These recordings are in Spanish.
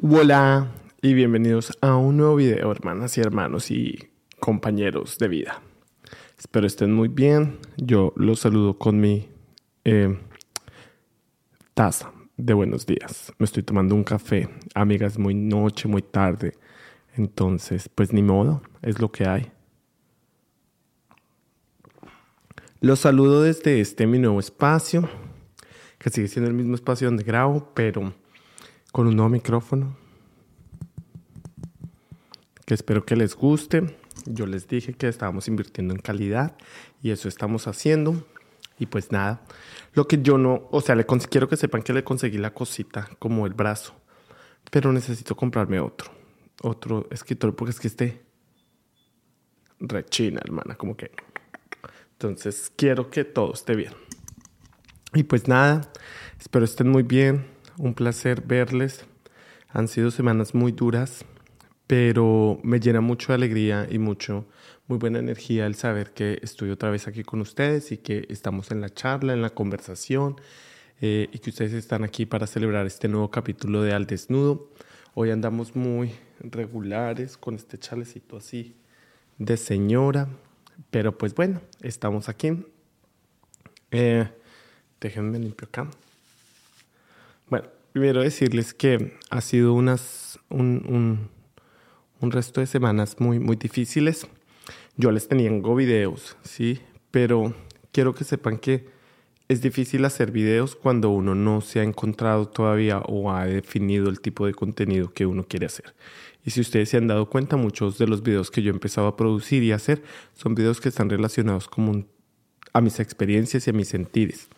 Hola y bienvenidos a un nuevo video, hermanas y hermanos y compañeros de vida. Espero estén muy bien. Yo los saludo con mi eh, taza de buenos días. Me estoy tomando un café. Amigas, muy noche, muy tarde. Entonces, pues ni modo, es lo que hay. Los saludo desde este mi nuevo espacio, que sigue siendo el mismo espacio donde grabo, pero con un nuevo micrófono. Que espero que les guste. Yo les dije que estábamos invirtiendo en calidad y eso estamos haciendo. Y pues nada, lo que yo no, o sea, le quiero que sepan que le conseguí la cosita como el brazo, pero necesito comprarme otro, otro escritorio porque es que este rechina, hermana, como que entonces quiero que todo esté bien. Y pues nada, espero estén muy bien. Un placer verles. Han sido semanas muy duras, pero me llena mucho de alegría y mucho, muy buena energía el saber que estoy otra vez aquí con ustedes y que estamos en la charla, en la conversación eh, y que ustedes están aquí para celebrar este nuevo capítulo de Al Desnudo. Hoy andamos muy regulares con este chalecito así de señora. Pero pues bueno, estamos aquí. Eh, déjenme limpio acá. Bueno, primero decirles que ha sido unas, un, un, resto de semanas muy, muy difíciles. Yo les tenía videos, ¿sí? Pero quiero que sepan que es difícil hacer videos cuando uno no se ha encontrado todavía o ha definido el tipo de contenido que uno quiere hacer. Y si ustedes se han dado cuenta, muchos de los videos que yo he empezado a producir y hacer son videos que están relacionados como a mis experiencias y a mis sentidos.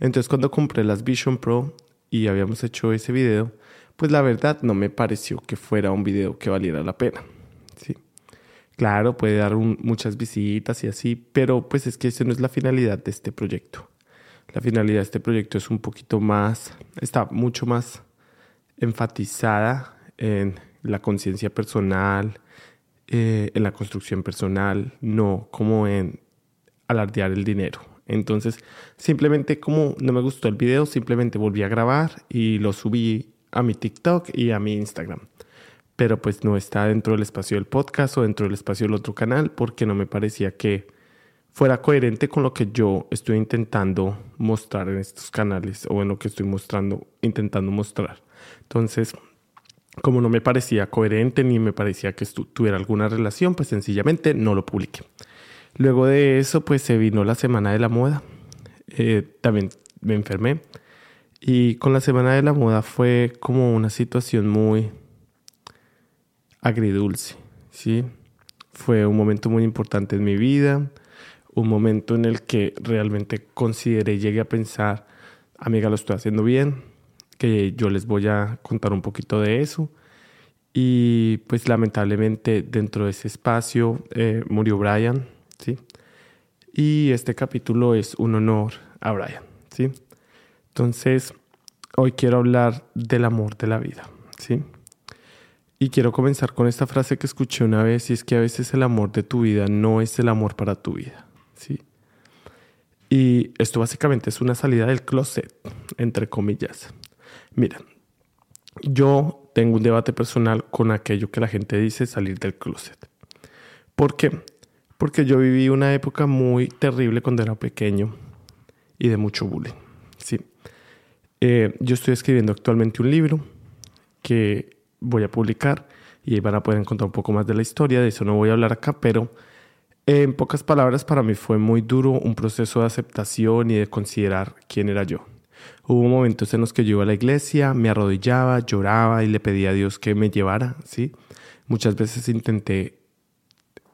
Entonces cuando compré las Vision Pro y habíamos hecho ese video, pues la verdad no me pareció que fuera un video que valiera la pena. ¿sí? Claro, puede dar muchas visitas y así, pero pues es que esa no es la finalidad de este proyecto. La finalidad de este proyecto es un poquito más, está mucho más enfatizada en la conciencia personal, eh, en la construcción personal, no como en alardear el dinero. Entonces, simplemente como no me gustó el video, simplemente volví a grabar y lo subí a mi TikTok y a mi Instagram. Pero pues no está dentro del espacio del podcast o dentro del espacio del otro canal porque no me parecía que fuera coherente con lo que yo estoy intentando mostrar en estos canales o en lo que estoy mostrando, intentando mostrar. Entonces, como no me parecía coherente ni me parecía que tuviera alguna relación, pues sencillamente no lo publiqué. Luego de eso, pues se vino la Semana de la Moda. Eh, también me enfermé. Y con la Semana de la Moda fue como una situación muy agridulce, ¿sí? Fue un momento muy importante en mi vida, un momento en el que realmente consideré, llegué a pensar, amiga, lo estoy haciendo bien, que yo les voy a contar un poquito de eso. Y pues lamentablemente dentro de ese espacio eh, murió Brian, ¿sí? Y este capítulo es un honor a Brian, ¿sí? Entonces, hoy quiero hablar del amor de la vida, ¿sí? Y quiero comenzar con esta frase que escuché una vez y es que a veces el amor de tu vida no es el amor para tu vida, ¿sí? Y esto básicamente es una salida del closet, entre comillas. Mira, yo tengo un debate personal con aquello que la gente dice salir del closet. ¿Por qué? Porque yo viví una época muy terrible cuando era pequeño y de mucho bullying. Sí. Eh, yo estoy escribiendo actualmente un libro que voy a publicar y ahí van a poder encontrar un poco más de la historia. De eso no voy a hablar acá, pero en pocas palabras, para mí fue muy duro un proceso de aceptación y de considerar quién era yo. Hubo momentos en los que yo iba a la iglesia, me arrodillaba, lloraba y le pedía a Dios que me llevara, ¿sí? Muchas veces intenté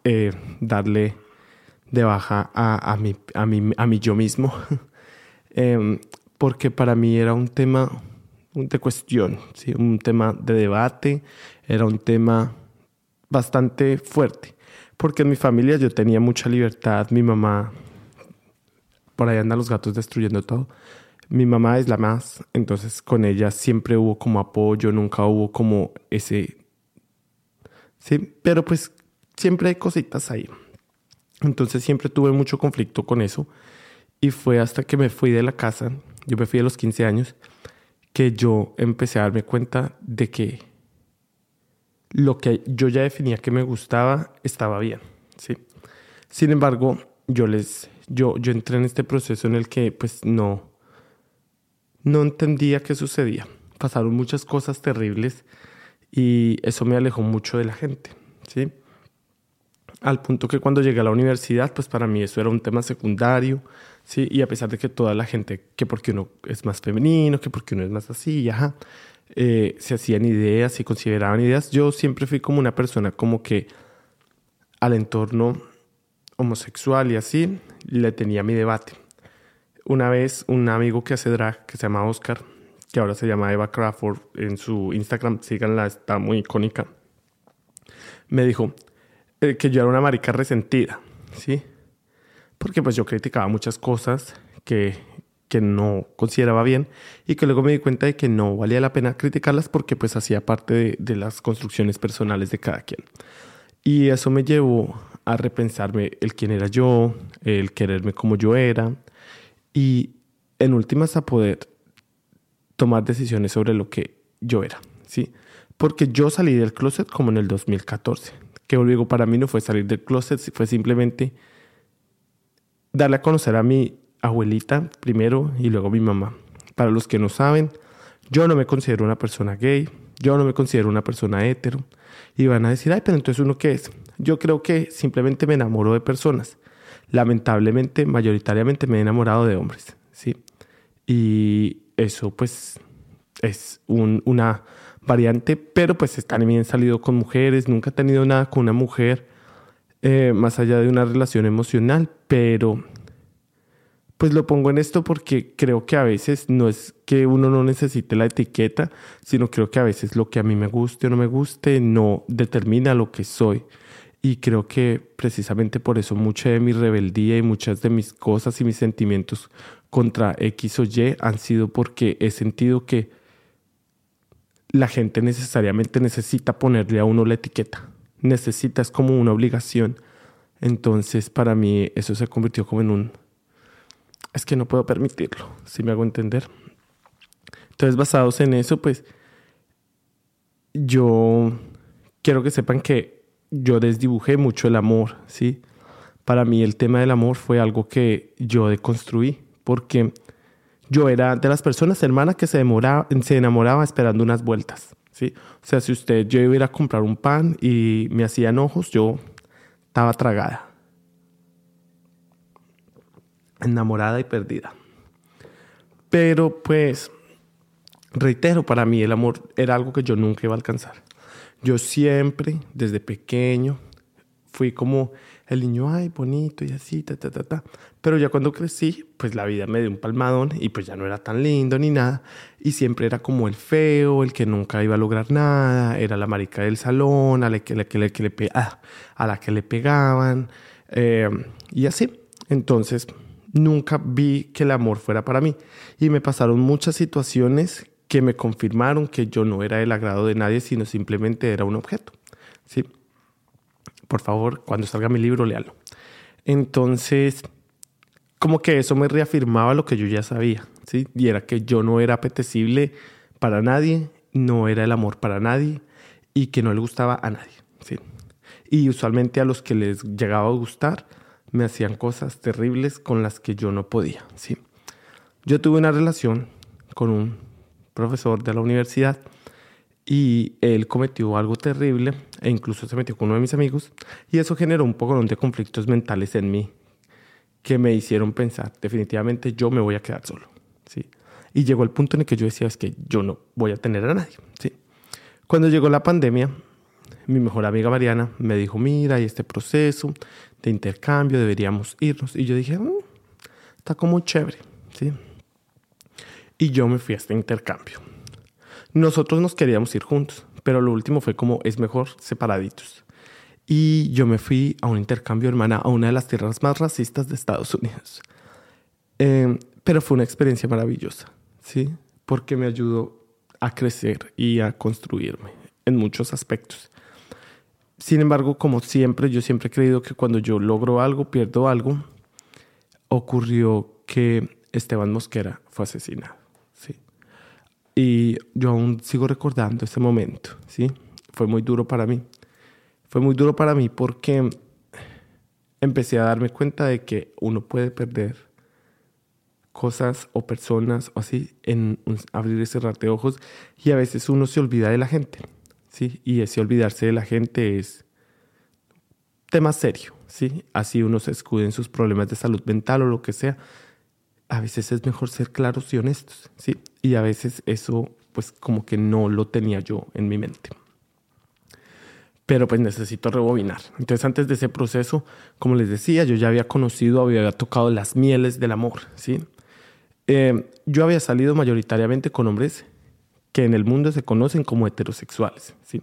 eh, darle de baja a, a, mi, a, a yo mismo, em, porque para mí era un tema de cuestión, ¿sí? un tema de debate, era un tema bastante fuerte, porque en mi familia yo tenía mucha libertad, mi mamá, por ahí andan los gatos destruyendo todo, mi mamá es la más, entonces con ella siempre hubo como apoyo, nunca hubo como ese... Sí, pero pues siempre hay cositas ahí. Entonces siempre tuve mucho conflicto con eso y fue hasta que me fui de la casa, yo me fui a los 15 años, que yo empecé a darme cuenta de que lo que yo ya definía que me gustaba estaba bien, ¿sí? Sin embargo, yo les yo yo entré en este proceso en el que pues no no entendía qué sucedía. Pasaron muchas cosas terribles y eso me alejó mucho de la gente, ¿sí? Al punto que cuando llegué a la universidad, pues para mí eso era un tema secundario, ¿sí? Y a pesar de que toda la gente, que porque uno es más femenino, que porque uno es más así, ajá, eh, se hacían ideas, se consideraban ideas, yo siempre fui como una persona como que al entorno homosexual y así, le tenía mi debate. Una vez un amigo que hace drag, que se llama Oscar, que ahora se llama Eva Crawford, en su Instagram, síganla, está muy icónica, me dijo eh, que yo era una marica resentida, ¿sí? Porque pues yo criticaba muchas cosas que, que no consideraba bien y que luego me di cuenta de que no valía la pena criticarlas porque pues hacía parte de, de las construcciones personales de cada quien. Y eso me llevó a repensarme el quién era yo, el quererme como yo era y en últimas a poder tomar decisiones sobre lo que yo era, ¿sí? Porque yo salí del closet como en el 2014, que luego para mí no fue salir del closet, fue simplemente darle a conocer a mi abuelita primero y luego a mi mamá. Para los que no saben, yo no me considero una persona gay, yo no me considero una persona hetero. Y van a decir, ay, pero entonces uno qué es? Yo creo que simplemente me enamoro de personas. Lamentablemente, mayoritariamente me he enamorado de hombres, ¿sí? Y eso pues es un, una variante, pero pues también he salido con mujeres, nunca he tenido nada con una mujer eh, más allá de una relación emocional, pero pues lo pongo en esto porque creo que a veces no es que uno no necesite la etiqueta, sino creo que a veces lo que a mí me guste o no me guste no determina lo que soy. Y creo que precisamente por eso mucha de mi rebeldía y muchas de mis cosas y mis sentimientos contra X o Y han sido porque he sentido que la gente necesariamente necesita ponerle a uno la etiqueta. Necesita, es como una obligación. Entonces para mí eso se convirtió como en un es que no puedo permitirlo, si me hago entender. Entonces, basados en eso, pues yo quiero que sepan que yo desdibujé mucho el amor, ¿sí? Para mí el tema del amor fue algo que yo deconstruí, porque yo era de las personas, hermanas que se, demoraba, se enamoraba esperando unas vueltas, ¿sí? O sea, si usted, yo iba a ir a comprar un pan y me hacían ojos, yo estaba tragada enamorada y perdida. Pero pues, reitero, para mí el amor era algo que yo nunca iba a alcanzar. Yo siempre, desde pequeño, fui como el niño, ay, bonito y así, ta, ta, ta, ta. Pero ya cuando crecí, pues la vida me dio un palmadón y pues ya no era tan lindo ni nada. Y siempre era como el feo, el que nunca iba a lograr nada, era la marica del salón, a la que, le, le, ah, a la que le pegaban eh, y así. Entonces, nunca vi que el amor fuera para mí. Y me pasaron muchas situaciones que me confirmaron que yo no era el agrado de nadie, sino simplemente era un objeto. ¿sí? Por favor, cuando salga mi libro, léalo. Entonces, como que eso me reafirmaba lo que yo ya sabía, ¿sí? Y era que yo no era apetecible para nadie, no era el amor para nadie y que no le gustaba a nadie, ¿sí? Y usualmente a los que les llegaba a gustar, me hacían cosas terribles con las que yo no podía, ¿sí? Yo tuve una relación con un profesor de la universidad y él cometió algo terrible e incluso se metió con uno de mis amigos y eso generó un poco de conflictos mentales en mí que me hicieron pensar, definitivamente yo me voy a quedar solo, ¿sí? Y llegó el punto en el que yo decía, es que yo no voy a tener a nadie, ¿sí? Cuando llegó la pandemia, mi mejor amiga Mariana me dijo, mira, hay este proceso de intercambio, deberíamos irnos. Y yo dije, mm, está como chévere, ¿sí? Y yo me fui a este intercambio. Nosotros nos queríamos ir juntos, pero lo último fue como, es mejor separaditos. Y yo me fui a un intercambio, hermana, a una de las tierras más racistas de Estados Unidos. Em, pero fue una experiencia maravillosa, ¿sí? Porque me ayudó a crecer y a construirme en muchos aspectos. Sin embargo, como siempre, yo siempre he creído que cuando yo logro algo, pierdo algo. Ocurrió que Esteban Mosquera fue asesinado. Y yo aún sigo recordando ese momento. ¿sí? fue muy duro para mí. Fue muy duro para mí porque empecé a darme cuenta de que uno puede perder cosas o personas o así en abrir y cerrar de ojos y a veces uno se olvida de la gente, ¿sí? Y ese olvidarse de la gente es tema serio, ¿sí? Así uno se escude en sus problemas de salud mental o lo que sea. A veces es mejor ser claros y honestos, ¿sí? Y a veces eso pues como que no lo tenía yo en mi mente pero pues necesito rebobinar. Entonces antes de ese proceso, como les decía, yo ya había conocido, había tocado las mieles del amor, ¿sí? Eh, yo había salido mayoritariamente con hombres que en el mundo se conocen como heterosexuales, ¿sí?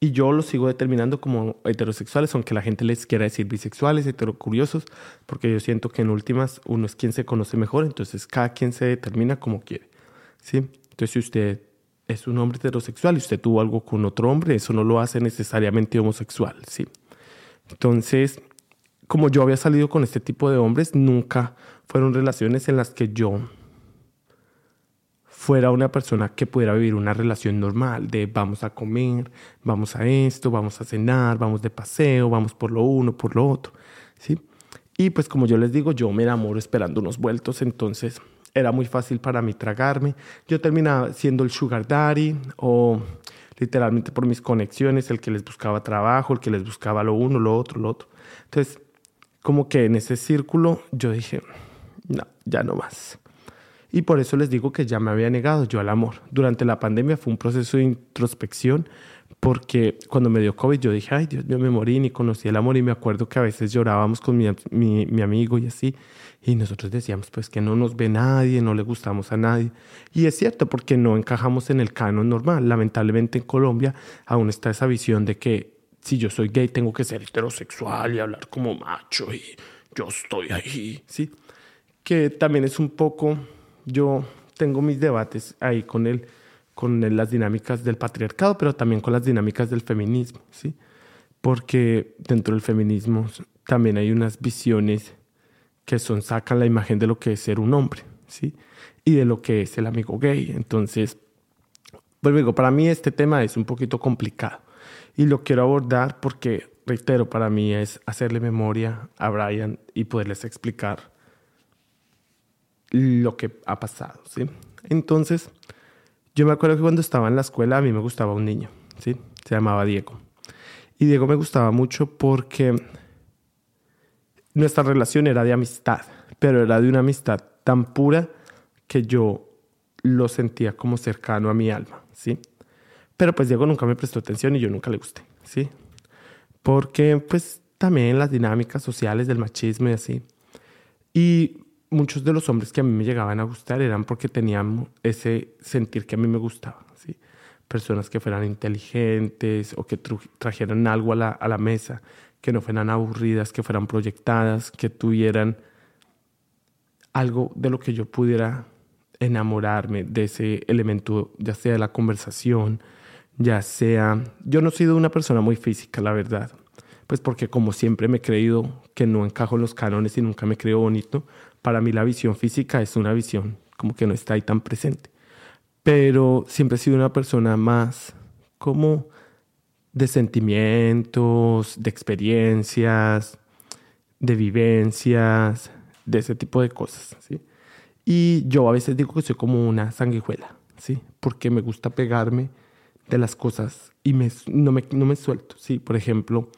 Y yo los sigo determinando como heterosexuales, aunque la gente les quiera decir bisexuales, heterocuriosos, porque yo siento que en últimas uno es quien se conoce mejor, entonces cada quien se determina como quiere, ¿sí? Entonces si usted es un hombre heterosexual y usted tuvo algo con otro hombre, eso no lo hace necesariamente homosexual, ¿sí? Entonces, como yo había salido con este tipo de hombres, nunca fueron relaciones en las que yo fuera una persona que pudiera vivir una relación normal de vamos a comer, vamos a esto, vamos a cenar, vamos de paseo, vamos por lo uno, por lo otro, ¿sí? Y pues como yo les digo, yo me enamoro esperando unos vueltos, entonces era muy fácil para mí tragarme. Yo terminaba siendo el sugar daddy o literalmente por mis conexiones, el que les buscaba trabajo, el que les buscaba lo uno, lo otro, lo otro. Entonces, como que en ese círculo yo dije, no, ya no más. Y por eso les digo que ya me había negado yo al amor. Durante la pandemia fue un proceso de introspección porque cuando me dio COVID yo dije, ay Dios mío, me morí, ni conocí el amor y me acuerdo que a veces llorábamos con mi, mi, mi amigo y así. Y nosotros decíamos, pues que no nos ve nadie, no le gustamos a nadie. Y es cierto, porque no encajamos en el canon normal. Lamentablemente en Colombia aún está esa visión de que si yo soy gay tengo que ser heterosexual y hablar como macho y yo estoy ahí, ¿sí? Que también es un poco, yo tengo mis debates ahí con él, con las dinámicas del patriarcado, pero también con las dinámicas del feminismo, ¿sí? Porque dentro del feminismo también hay unas visiones que son, sacan la imagen de lo que es ser un hombre, ¿sí? Y de lo que es el amigo gay. Entonces, pues digo, para mí este tema es un poquito complicado y lo quiero abordar porque, reitero, para mí es hacerle memoria a Brian y poderles explicar lo que ha pasado, ¿sí? Entonces, yo me acuerdo que cuando estaba en la escuela a mí me gustaba un niño, ¿sí? Se llamaba Diego. Y Diego me gustaba mucho porque nuestra relación era de amistad, pero era de una amistad tan pura que yo lo sentía como cercano a mi alma, ¿sí? Pero pues Diego nunca me prestó atención y yo nunca le gusté, ¿sí? Porque pues también las dinámicas sociales del machismo y así. Y muchos de los hombres que a mí me llegaban a gustar eran porque tenían ese sentir que a mí me gustaba, ¿sí? Personas que fueran inteligentes o que trajeran algo a la, a la mesa que no fueran aburridas, que fueran proyectadas, que tuvieran algo de lo que yo pudiera enamorarme de ese elemento, ya sea de la conversación, ya sea... Yo no he sido una persona muy física, la verdad, pues porque como siempre me he creído que no encajo en los cánones y nunca me creo bonito, para mí la visión física es una visión como que no está ahí tan presente. Pero siempre he sido una persona más como de sentimientos, de experiencias, de vivencias, de ese tipo de cosas, ¿sí? Y yo a veces digo que soy como una sanguijuela, ¿sí? Porque me gusta pegarme de las cosas y me, no, me, no me suelto, ¿sí? Por ejemplo,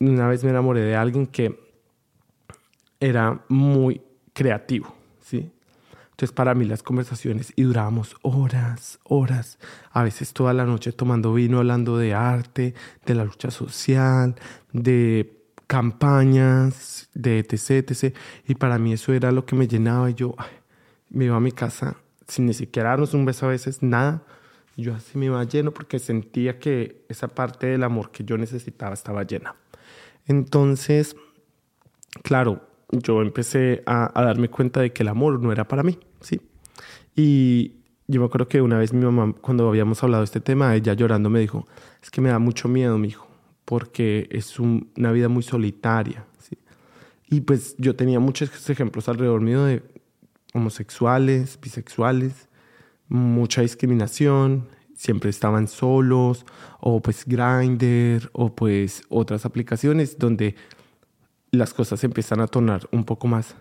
una vez me enamoré de alguien que era muy creativo, ¿sí? Entonces para mí las conversaciones y durábamos horas, horas, a veces toda la noche tomando vino, hablando de arte, de la lucha social, de campañas, de etc, etc. Y para mí eso era lo que me llenaba y yo me iba a mi casa sin ni siquiera darnos un beso a veces, nada. yo así me iba lleno porque sentía que esa parte del amor que yo necesitaba estaba llena. Entonces, claro, yo empecé a, darme cuenta de que el amor no era para mí. ¿sí? Y yo me acuerdo que una vez mi mamá, cuando habíamos hablado de este tema, ella llorando me dijo, es que me da mucho miedo, mi hijo, porque es una vida muy solitaria, ¿sí? Y pues yo tenía muchos ejemplos alrededor mío de homosexuales, bisexuales, mucha discriminación, siempre estaban solos, o pues Grindr, o pues otras aplicaciones donde las cosas empiezan a tornar un poco más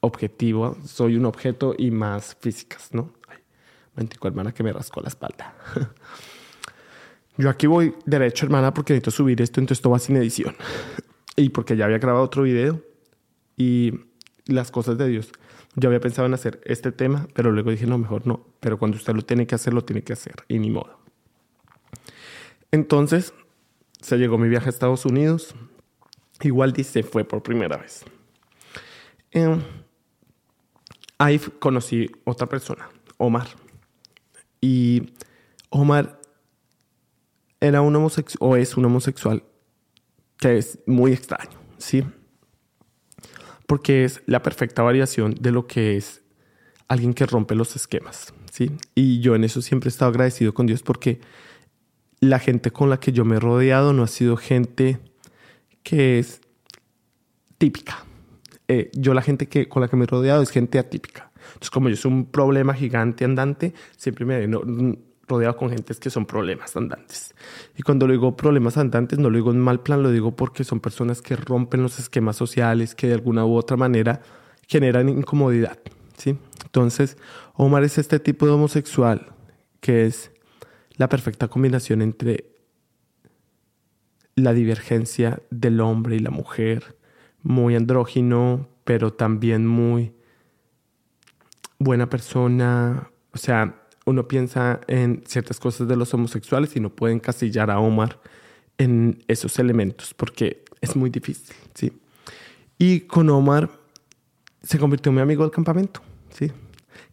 objetivo, soy un objeto y más físicas, ¿no? Ay, hermana que me rascó la espalda. Yo aquí voy derecho, hermana, porque necesito subir esto, entonces esto va sin edición. y porque ya había grabado otro video y las cosas de Dios. Yo había pensado en hacer este tema, pero luego dije, no, mejor no. Pero cuando usted lo tiene que hacer, lo tiene que hacer. Y ni modo. Entonces, se llegó mi viaje a Estados Unidos. Igual dice, fue por primera vez. Em, ahí conocí otra persona, Omar. Y Omar era un homosexual, o es un homosexual, que es muy extraño, ¿sí? Porque es la perfecta variación de lo que es alguien que rompe los esquemas, ¿sí? Y yo en eso siempre he estado agradecido con Dios porque la gente con la que yo me he rodeado no ha sido gente que es típica. Eh, yo la gente que, con la que me he rodeado es gente atípica. Entonces, como yo soy un problema gigante andante, siempre me he rodeado con gentes que son problemas andantes. Y cuando lo digo problemas andantes, no lo digo en mal plan, lo digo porque son personas que rompen los esquemas sociales, que de alguna u otra manera generan incomodidad. ¿sí? Entonces, Omar es este tipo de homosexual que es la perfecta combinación entre la divergencia del hombre y la mujer, muy andrógino, pero también muy buena persona. O sea, uno piensa en ciertas cosas de los homosexuales y no puede encasillar a Omar en esos elementos porque es muy difícil, ¿sí? Y con Omar se convirtió en mi amigo del campamento, ¿sí?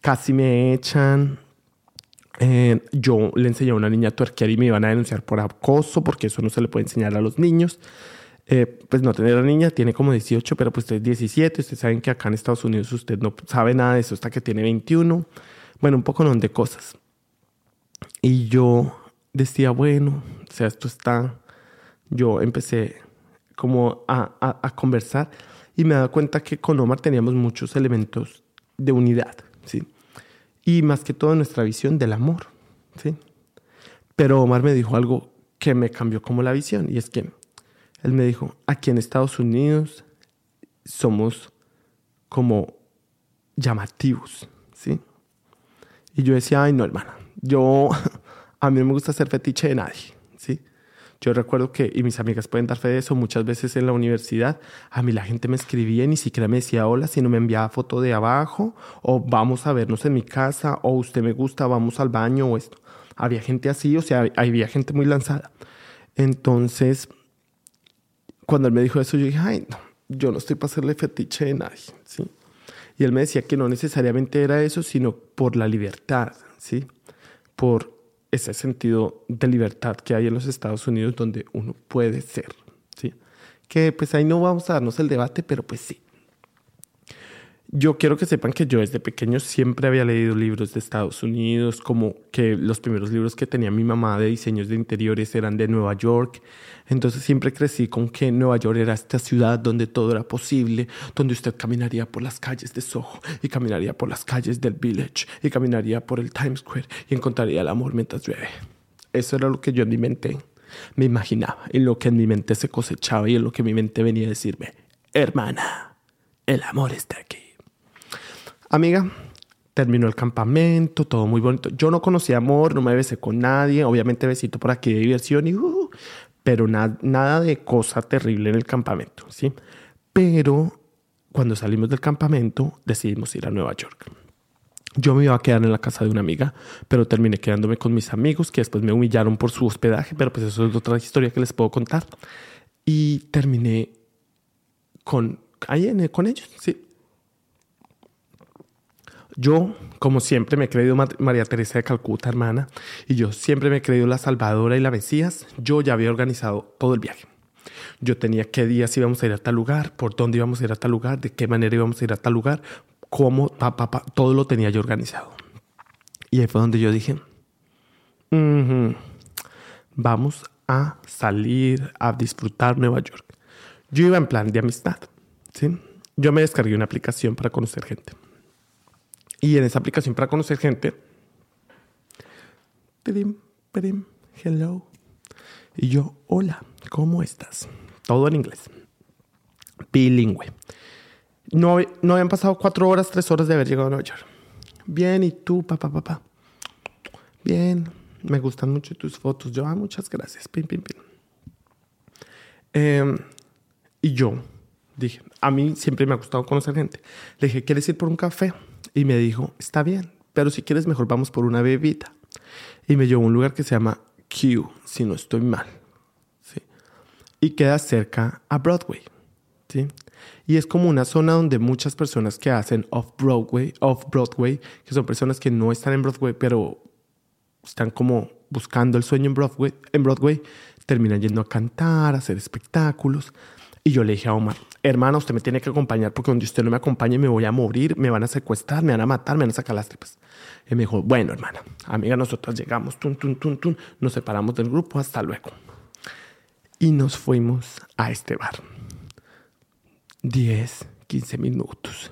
Casi me echan, eh, yo le enseñé a una niña a tuerquear y me iban a denunciar por acoso, porque eso no se le puede enseñar a los niños. Eh, pues no tener la niña, tiene como 18, pero pues es 17. Ustedes saben que acá en Estados Unidos usted no sabe nada de eso hasta que tiene 21. Bueno, un poco de cosas. Y yo decía, bueno, o sea, esto está. Yo empecé como a, a, a conversar y me daba cuenta que con Omar teníamos muchos elementos de unidad, ¿sí? Y más que todo nuestra visión del amor. ¿sí? Pero Omar me dijo algo que me cambió como la visión y es que él me dijo, aquí en Estados Unidos somos como llamativos, ¿sí? Y yo decía, ay no, hermana, yo, a mí no me gusta ser fetiche de nadie. Yo recuerdo que, y mis amigas pueden dar fe de eso, muchas veces en la universidad, a mí la gente me escribía y ni siquiera me decía hola, sino me enviaba foto de abajo, o vamos a vernos en mi casa, o usted me gusta, vamos al baño, o esto. Había gente así, o sea, había gente muy lanzada. Entonces, cuando él me dijo eso, yo dije, ay, no, yo no estoy para hacerle fetiche de nadie, ¿sí? Y él me decía que no necesariamente era eso, sino por la libertad, ¿sí? Por ese sentido de libertad que hay en los Estados Unidos donde uno puede ser, ¿sí? Que pues ahí no vamos a darnos el debate, pero pues sí. Yo quiero que sepan que yo desde pequeño siempre había leído libros de Estados Unidos, como que los primeros libros que tenía mi mamá de diseños de interiores eran de Nueva York. Entonces siempre crecí con que Nueva York era esta ciudad donde todo era posible, donde usted caminaría por las calles de Soho y caminaría por las calles del Village y caminaría por el Times Square y encontraría el amor mientras llueve. Eso era lo que yo en mi mente me imaginaba y lo que en mi mente se cosechaba y en lo que mi mente venía a decirme, hermana, el amor está aquí. Amiga, terminó el campamento, todo muy bonito. Yo no conocía amor, no me besé con nadie, obviamente besito por aquí de diversión y uh, pero nada de cosa terrible en el campamento, ¿sí? Pero cuando salimos del campamento decidimos ir a Nueva York. Yo me iba a quedar en la casa de una amiga, pero terminé quedándome con mis amigos que después me humillaron por su hospedaje, pero pues eso es otra historia que les puedo contar. Y terminé con, ahí con ellos, sí. Yo, como siempre, me he creído María Teresa de Calcuta, hermana, y yo siempre me he creído la Salvadora y la Mesías. Yo ya había organizado todo el viaje. Yo tenía qué días íbamos a ir a tal lugar, por dónde íbamos a ir a tal lugar, de qué manera íbamos a ir a tal lugar, cómo, pa, pa, todo lo tenía yo organizado. Y ahí fue donde yo dije, vamos a salir a disfrutar Nueva York. Yo iba en plan de amistad, ¿sí? Yo me descargué una aplicación para conocer gente. Y en esa aplicación para conocer gente, Prim, hello. Y yo, hola, ¿cómo estás? Todo en inglés. Bilingüe. No, no habían pasado cuatro horas, tres horas de haber llegado a Nueva York. Bien, ¿y tú, papá, papá? Bien, me gustan mucho tus fotos. Yo, ah, muchas gracias. Pim, pim, pim. Em, y yo dije, a mí siempre me ha gustado conocer gente. Le dije, ¿quieres ir por un café? Y me dijo, está bien, pero si quieres mejor vamos por una bebida. Y me llevó a un lugar que se llama Q, si no estoy mal. Y queda cerca a Broadway. Y es como una zona donde muchas personas que hacen off-Broadway, off-Broadway, que son personas que no están en Broadway, pero están como buscando el sueño en Broadway, en Broadway terminan yendo a cantar, a hacer espectáculos. Y yo le dije a Omar, hermano, usted me tiene que acompañar porque donde usted no me acompañe me voy a morir, me van a secuestrar, me van a matar, me van a sacar las tripas. Y me dijo, bueno, hermana, amiga, nosotros llegamos, tun, tun, tun, tun, nos separamos del grupo, hasta luego. Y nos fuimos a este bar. 10, 15 minutos.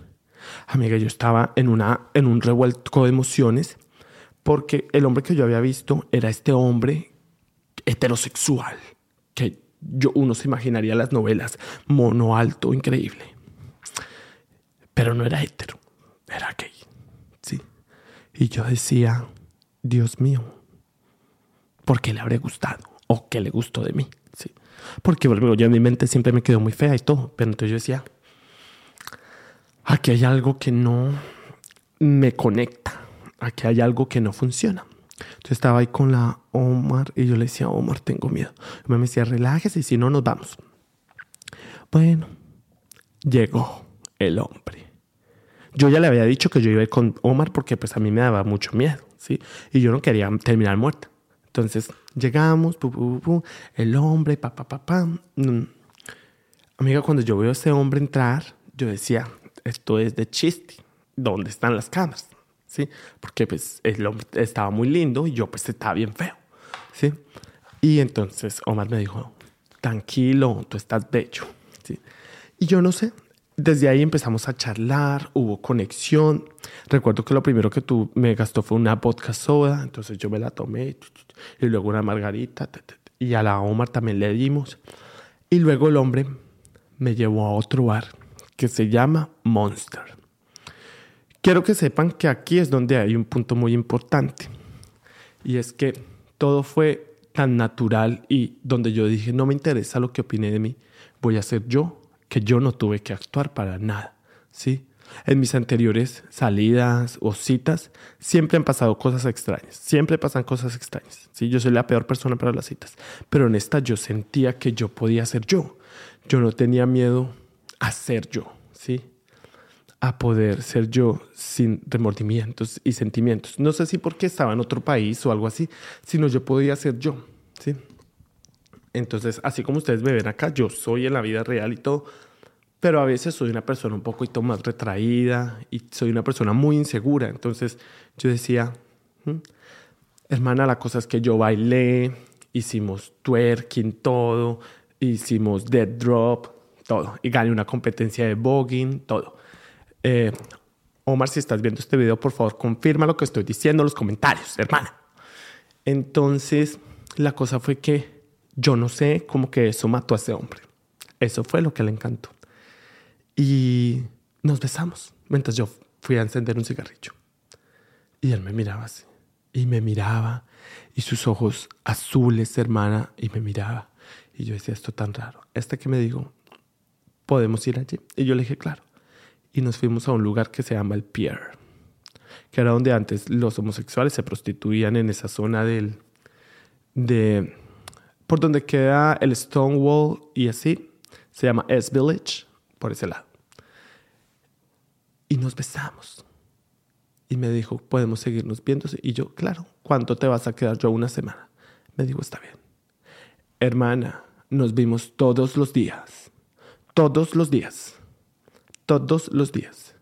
Amiga, yo estaba en, una, en un revuelto de emociones porque el hombre que yo había visto era este hombre heterosexual que yo, uno se imaginaría las novelas, mono alto, increíble. Pero no era hetero, era gay. Sí. Y yo decía, Dios mío, ¿por qué le habré gustado? ¿O qué le gustó de mí? Sí. Porque bueno, yo en mi mente siempre me quedó muy fea y todo. Pero entonces yo decía, aquí hay algo que no me conecta. Aquí hay algo que no funciona. Entonces estaba ahí con la Omar y yo le decía, Omar, tengo miedo. Y me decía, relájese y si no nos vamos. Bueno, llegó el hombre. Yo ya le había dicho que yo iba a ir con Omar porque pues a mí me daba mucho miedo, ¿sí? Y yo no quería terminar muerta. Entonces llegamos, el hombre, pa, pa, pa. Mm. Amiga, cuando yo veo a ese hombre entrar, yo decía, esto es de chiste. ¿Dónde están las cámaras? ¿Sí? Porque pues el hombre estaba muy lindo y yo pues estaba bien feo, ¿sí? Y entonces Omar me dijo, tranquilo, tú estás bello, ¿sí? Y yo no sé, desde ahí empezamos a charlar, hubo conexión. Recuerdo que lo primero que tú me gastó fue una vodka soda, entonces yo me la tomé y luego una margarita y a la Omar también le dimos. Y luego el hombre me llevó a otro bar que se llama Monster. Quiero que sepan que aquí es donde hay un punto muy importante. Y es que todo fue tan natural y donde yo dije, no me interesa lo que opine de mí, voy a ser yo, que yo no tuve que actuar para nada. ¿Sí? En mis anteriores salidas o citas siempre han pasado cosas extrañas, siempre pasan cosas extrañas. ¿sí? Yo soy la peor persona para las citas, pero en esta yo sentía que yo podía ser yo. Yo no tenía miedo a ser yo, ¿sí? A poder ser yo sin remordimientos y sentimientos. No sé si porque estaba en otro país o algo así, sino yo podía ser yo, ¿sí? Entonces, así como ustedes me ven acá, yo soy en la vida real y todo, pero a veces soy una persona un poquito más retraída y soy una persona muy insegura. Entonces, yo decía, mm, hermana, la cosa es que yo bailé, hicimos twerking, todo, hicimos dead drop, todo, y gané una competencia de voguing, todo. Eh, Omar, si estás viendo este video, por favor, confirma lo que estoy diciendo en los comentarios, hermana. Entonces, la cosa fue que yo no sé cómo que eso mató a ese hombre. Eso fue lo que le encantó. Y nos besamos mientras yo fui a encender un cigarrillo. Y él me miraba así. Y me miraba. Y sus ojos azules, hermana, y me miraba. Y yo decía, esto tan raro. Este que me dijo, ¿podemos ir allí? Y yo le dije, claro y nos fuimos a un lugar que se llama el Pier, que era donde antes los homosexuales se prostituían en esa zona del, de, por donde queda el Stonewall y así, se llama S Village, por ese lado. Y nos besamos. Y me dijo, podemos seguirnos viendo. Y yo, claro, ¿cuánto te vas a quedar? Yo una semana. Me dijo, está bien. Hermana, nos vimos todos los días. Todos los días todos los días.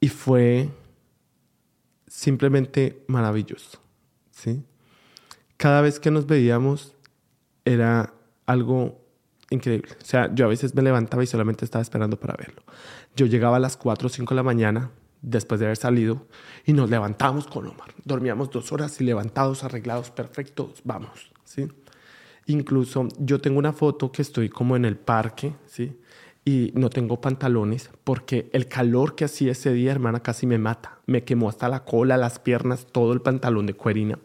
Y fue simplemente maravilloso. ¿sí? Cada vez que nos veíamos era algo increíble. O sea, yo a veces me levantaba y solamente estaba esperando para verlo. Yo llegaba a las 4 o 5 de la mañana después de haber salido y nos levantamos con Omar. Dormíamos dos horas y levantados, arreglados, perfectos, vamos, ¿sí? Incluso yo tengo una foto que estoy como en el parque, ¿sí? Y no tengo pantalones porque el calor que hacía ese día, hermana, casi me mata. Me quemó hasta la cola, las piernas, todo el pantalón de cuerina.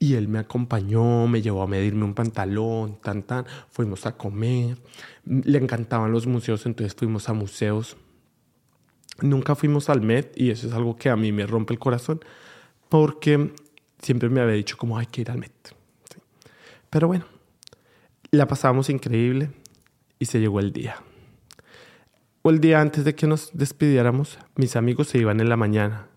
Y él me acompañó, me llevó a medirme un pantalón, tan, tan. Fuimos a comer. Le encantaban los museos, entonces fuimos a museos. Nunca fuimos al Met y eso es algo que a mí me rompe el corazón porque siempre me había dicho como hay que ir al Met. Pero bueno, la pasamos increíble y se llegó el día. O el día antes de que nos despidiéramos, mis amigos se iban en la mañana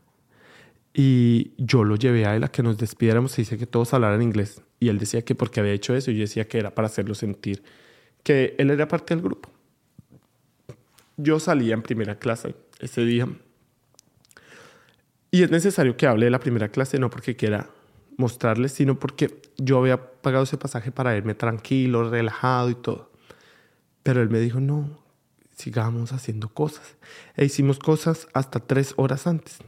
y yo lo llevé a él a que nos despidiéramos y dice que todos hablaran inglés. Y él decía que porque había hecho eso, y yo decía que era para hacerlo sentir que él era parte del grupo. Yo salía en primera clase ese día. Y es necesario que hable de la primera clase, no porque quiera mostrarles, sino porque yo había pagado ese pasaje para irme tranquilo, relajado y todo. Pero él me dijo, no, sigamos haciendo cosas. E hicimos cosas hasta tres horas antes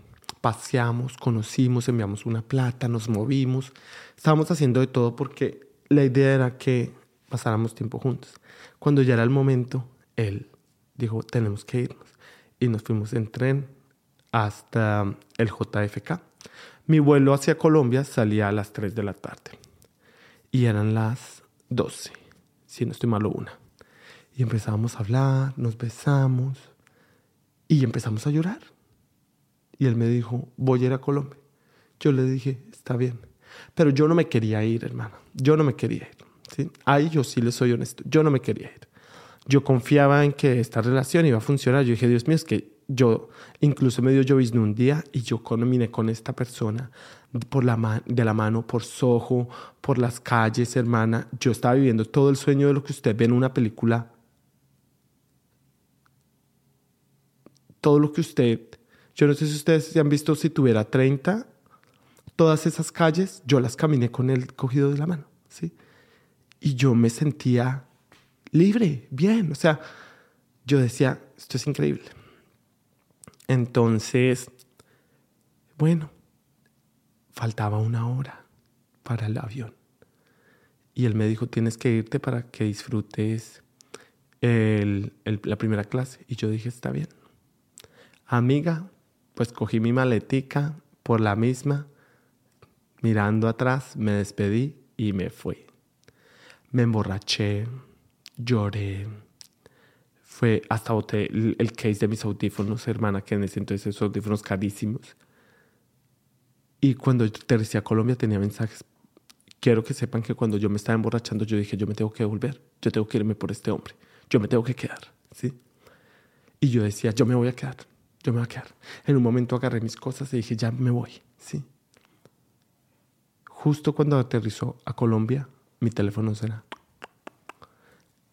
paseamos, conocimos, enviamos una plata, nos movimos. Estábamos haciendo de todo porque la idea era que pasáramos tiempo juntos. Cuando ya era el momento, él dijo, tenemos que irnos. Y nos fuimos en tren hasta el JFK. Mi vuelo hacia Colombia salía a las 3 de la tarde. Y eran las 12, si no estoy malo una. Y empezamos a hablar, nos besamos y empezamos a llorar. Y él me dijo, voy a ir a Colombia. Yo le dije, está bien. Pero yo no me quería ir, hermana. Yo no me quería ir. ¿sí? Ahí yo sí le soy honesto. Yo no me quería ir. Yo confiaba en que esta relación iba a funcionar. Yo dije, Dios mío, es que yo, incluso me dio llovizna un día y yo caminé con esta persona por la de la mano por Soho, por las calles, hermana. Yo estaba viviendo todo el sueño de lo que usted ve en una película. Todo lo que usted yo no sé si ustedes se han visto si tuviera 30, todas esas calles, yo las caminé con el cogido de la mano, ¿sí? Y yo me sentía libre, bien, o sea, yo decía, esto es increíble. Entonces, bueno, faltaba una hora para el avión. Y él me dijo, tienes que irte para que disfrutes la primera clase. Y yo dije, está bien. Amiga, pues cogí mi maletica por la misma, mirando atrás, me despedí y me fui. Me emborraché, lloré, fue hasta boté el, case de mis audífonos, hermana, que en ese entonces esos audífonos carísimos. Y cuando aterricé a Colombia tenía mensajes. Quiero que sepan que cuando yo me estaba emborrachando, yo dije, yo me tengo que volver, yo tengo que irme por este hombre, yo me tengo que quedar, ¿sí? Y yo decía, yo me voy a quedar yo me voy a quedar. En un momento agarré mis cosas y dije, ya me voy, ¿sí? Justo cuando aterrizó a Colombia, mi teléfono será.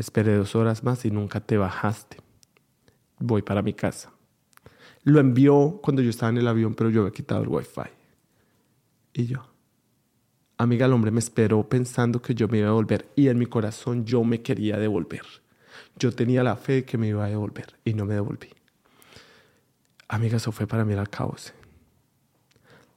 Esperé dos horas más y nunca te bajaste. Voy para mi casa. Lo envió cuando yo estaba en el avión, pero yo había quitado el wifi. Y yo. Amiga, el hombre me esperó pensando que yo me iba a devolver y en mi corazón yo me quería devolver. Yo tenía la fe de que me iba a devolver y no me devolví. Amiga, eso fue para mí el caos.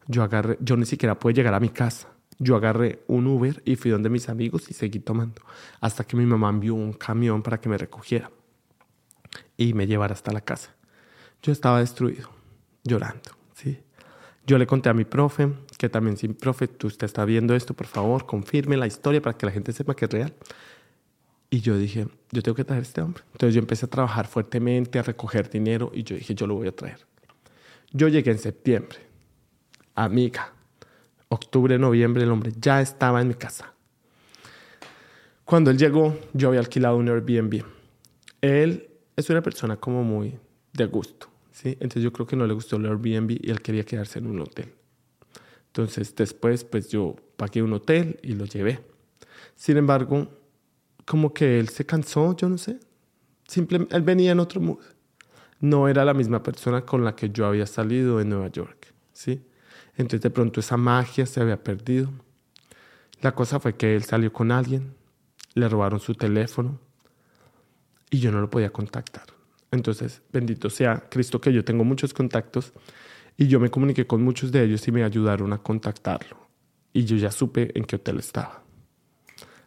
Yo agarré, yo ni siquiera pude llegar a mi casa. Yo agarré un Uber y fui donde mis amigos y seguí tomando. Hasta que mi mamá envió un camión para que me recogiera y me llevara hasta la casa. Yo estaba destruido, llorando, ¿sí? Yo le conté a mi profe, que también, sí, profe, tú usted está viendo esto, por favor, confirme la historia para que la gente sepa que es real. Y yo dije, yo tengo que traer a este hombre. Entonces yo empecé a trabajar fuertemente, a recoger dinero y yo dije, yo lo voy a traer. Yo llegué en septiembre. Amiga, octubre, noviembre, el hombre ya estaba en mi casa. Cuando él llegó, yo había alquilado un Airbnb. Él es una persona como muy de gusto, ¿sí? Entonces yo creo que no le gustó el Airbnb y él quería quedarse en un hotel. Entonces después, pues yo pagué un hotel y lo llevé. Sin embargo, como que él se cansó, yo no sé. Simplemente, él venía en otro mood. No era la misma persona con la que yo había salido en Nueva York, ¿sí? Entonces de pronto esa magia se había perdido. La cosa fue que él salió con alguien, le robaron su teléfono y yo no lo podía contactar. Entonces, bendito sea Cristo que yo tengo muchos contactos y yo me comuniqué con muchos de ellos y me ayudaron a contactarlo. Y yo ya supe en qué hotel estaba.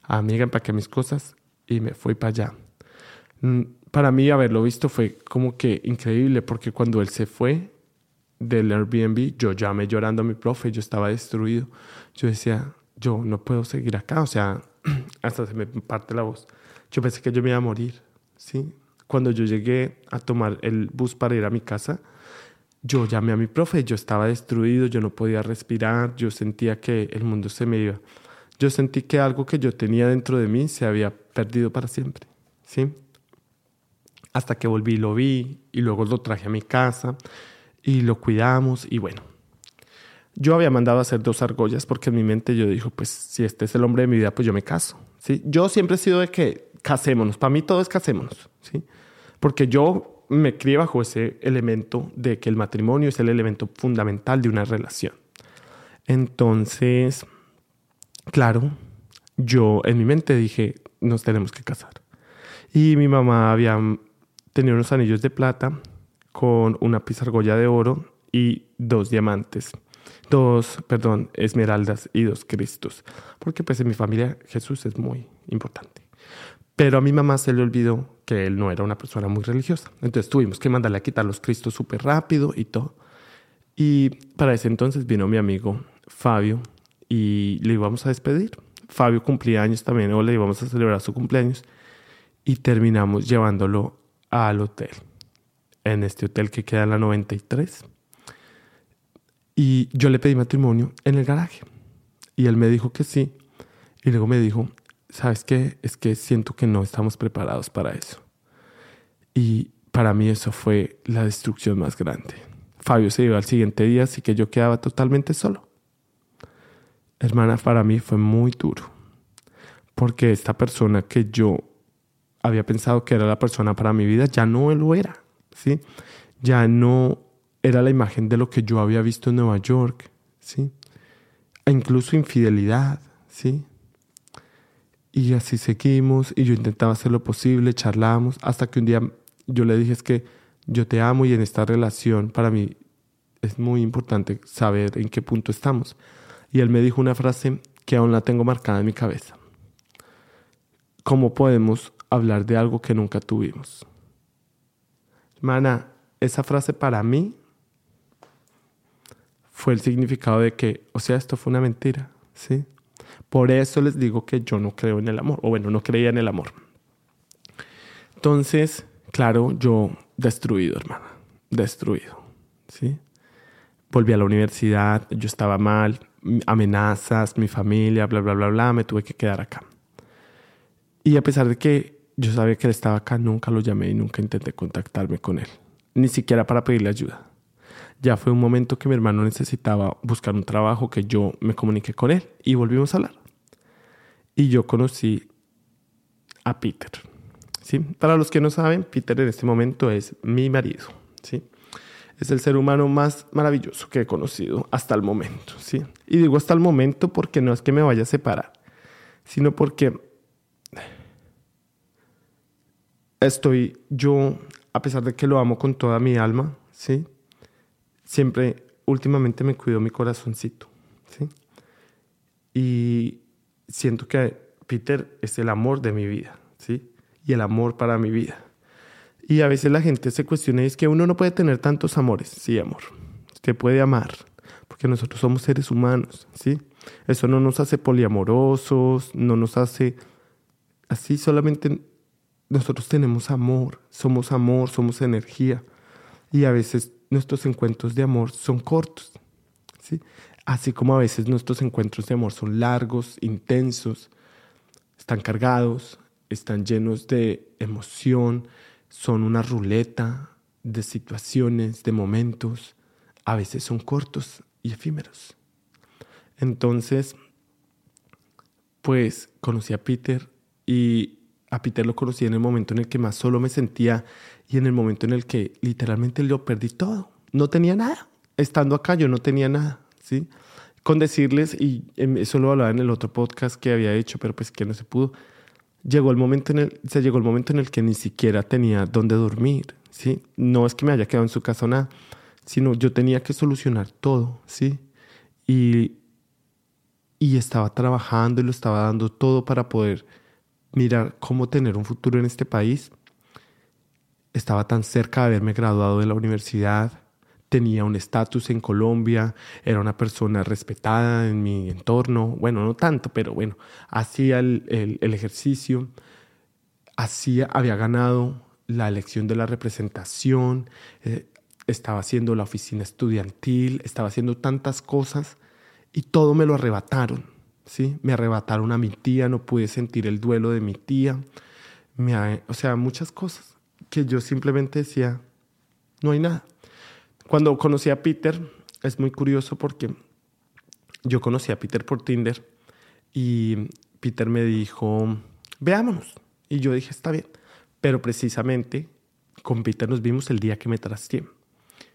Amiga, empaqué mis cosas y me fui para allá. Mm, para mí haberlo visto fue como que increíble porque cuando él se fue del Airbnb, yo llamé llorando a mi profe, yo estaba destruido. Yo decía, yo no puedo seguir acá, o sea, hasta se me parte la voz. Yo pensé que yo me iba a morir, ¿sí? Cuando yo llegué a tomar el bus para ir a mi casa, yo llamé a mi profe, yo estaba destruido, yo no podía respirar, yo sentía que el mundo se me iba. Yo sentí que algo que yo tenía dentro de mí se había perdido para siempre, ¿sí? Hasta que volví, lo vi y luego lo traje a mi casa y lo cuidamos y bueno. Yo había mandado a hacer dos argollas porque en mi mente yo dijo, pues si este es el hombre de mi vida, pues yo me caso, ¿sí? Yo siempre he sido de que casémonos, para mí todo es casémonos, ¿sí? Porque yo me crié bajo ese elemento de que el matrimonio es el elemento fundamental de una relación. Entonces, claro, yo en mi mente dije, nos tenemos que casar. Y mi mamá había tenido unos anillos de plata con una pizargolla de oro y dos diamantes. Dos, perdón, esmeraldas y dos cristos. Porque pues en mi familia Jesús es muy importante. Pero a mi mamá se le olvidó que él no era una persona muy religiosa. Entonces tuvimos que mandarle a quitar los cristos súper rápido y todo. Y para ese entonces vino mi amigo Fabio y le íbamos a despedir. Fabio cumplía años también, o le íbamos a celebrar su cumpleaños. Y terminamos llevándolo al hotel. En este hotel que queda en la 93. Y yo le pedí matrimonio en el garaje. Y él me dijo que sí. Y luego me dijo, ¿sabes qué? Es que siento que no estamos preparados para eso. Y para mí eso fue la destrucción más grande. Fabio se iba al siguiente día, así que yo quedaba totalmente solo. Hermana, para mí fue muy duro, porque esta persona que yo había pensado que era la persona para mi vida, ya no lo era, ¿sí? Ya no era la imagen de lo que yo había visto en Nueva York, ¿sí? E incluso infidelidad, ¿sí? Y así seguimos y yo intentaba hacer lo posible, charlábamos, hasta que un día yo le dije es que yo te amo y en esta relación para mí es muy importante saber en qué punto estamos. Y él me dijo una frase que aún la tengo marcada en mi cabeza. ¿Cómo podemos hablar de algo que nunca tuvimos? Hermana, esa frase para mí fue el significado de que, o sea, esto fue una mentira, ¿sí? Por eso les digo que yo no creo en el amor, o bueno, no creía en el amor. Entonces, claro, yo destruido, hermana, destruido, ¿sí? Volví a la universidad, yo estaba mal, amenazas, mi familia, bla, bla, bla, bla, me tuve que quedar acá. Y a pesar de que yo sabía que él estaba acá, nunca lo llamé y nunca intenté contactarme con él, ni siquiera para pedirle ayuda ya fue un momento que mi hermano necesitaba buscar un trabajo que yo me comuniqué con él y volvimos a hablar. Y yo conocí a Peter. ¿sí? Para los que no saben, Peter en este momento es mi marido. ¿sí? Es el ser humano más maravilloso que he conocido hasta el momento. ¿sí? Y digo hasta el momento porque no es que me vaya a separar, sino porque estoy yo, a pesar de que lo amo con toda mi alma, ¿sí? siempre, últimamente me cuido mi corazoncito, ¿sí? Y siento que Peter es el amor de mi vida, ¿sí? Y el amor para mi vida. Y a veces la gente se cuestiona y es que uno no puede tener tantos amores, sí, amor. que puede amar, porque nosotros somos seres humanos, ¿sí? Eso no nos hace poliamorosos, no nos hace así, solamente nosotros tenemos amor, somos amor, somos energía. Y a veces nuestros encuentros de amor son cortos, ¿sí? Así como a veces nuestros encuentros de amor son largos, intensos, están cargados, están llenos de emoción, son una ruleta de situaciones, de momentos, a veces son cortos y efímeros. Entonces, pues conocí a Peter y a Peter lo conocí en el momento en el que más solo me sentía y en el momento en el que literalmente lo perdí todo. No tenía nada. Estando acá yo no tenía nada, ¿sí? Con decirles, y em, eso lo hablaba en el otro podcast que había hecho, pero pues que no se pudo, llegó el momento en el, se llegó el momento en el que ni siquiera tenía dónde dormir, ¿sí? No es que me haya quedado en su casa o nada, sino yo tenía que solucionar todo, ¿sí? Y, y estaba trabajando y lo estaba dando todo para poder mirar cómo tener un futuro en este país. Estaba tan cerca de haberme graduado de la universidad, tenía un estatus en Colombia, era una persona respetada en mi entorno, bueno, no tanto, pero bueno, hacía el, ejercicio, hacía, había ganado la elección de la representación, eh, estaba haciendo la oficina estudiantil, estaba haciendo tantas cosas y todo me lo arrebataron, ¿sí? Me arrebataron a mi tía, no pude sentir el duelo de mi tía, me, o sea, muchas cosas que yo simplemente decía, no hay nada. Cuando conocí a Peter, es muy curioso porque yo conocí a Peter por Tinder y Peter me dijo, veámonos. Y yo dije, está bien. Pero precisamente con Peter nos vimos el día que me trasteé.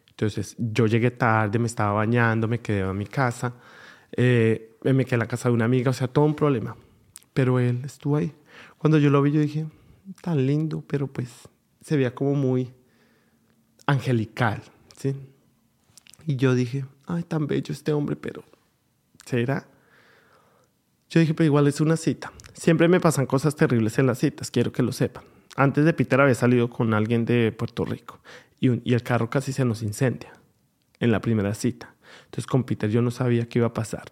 Entonces yo llegué tarde, me estaba bañando, me quedé en mi casa, eh, me quedé en la casa de una amiga, o sea, todo un problema. Pero él estuvo ahí. Cuando yo lo vi, yo dije, tan lindo, pero pues se veía como muy angelical. Y yo dije, ay, tan bello este hombre, pero ¿será? Yo dije, pero igual es una cita. Siempre me pasan cosas terribles en las citas, quiero que lo sepan. Antes de Peter había salido con alguien de Puerto Rico y, y el carro casi se nos incendia en la primera cita. Entonces con Peter yo no sabía qué iba a pasar.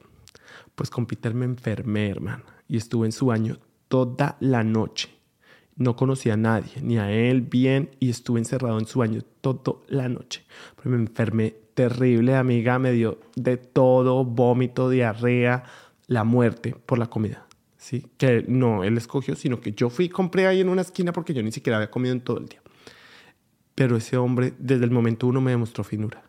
Pues con Peter me enfermé, hermano, y estuve en su baño toda la noche. No conocía a nadie, ni a él bien, y estuve encerrado en su baño toda la noche. Pero me enfermé terrible, amiga, me dio de todo, vómito, diarrea, la muerte por la comida. ¿sí? Que no él escogió, sino que yo fui y compré ahí en una esquina porque yo ni siquiera había comido en todo el día. Pero ese hombre, desde el momento uno, me demostró finura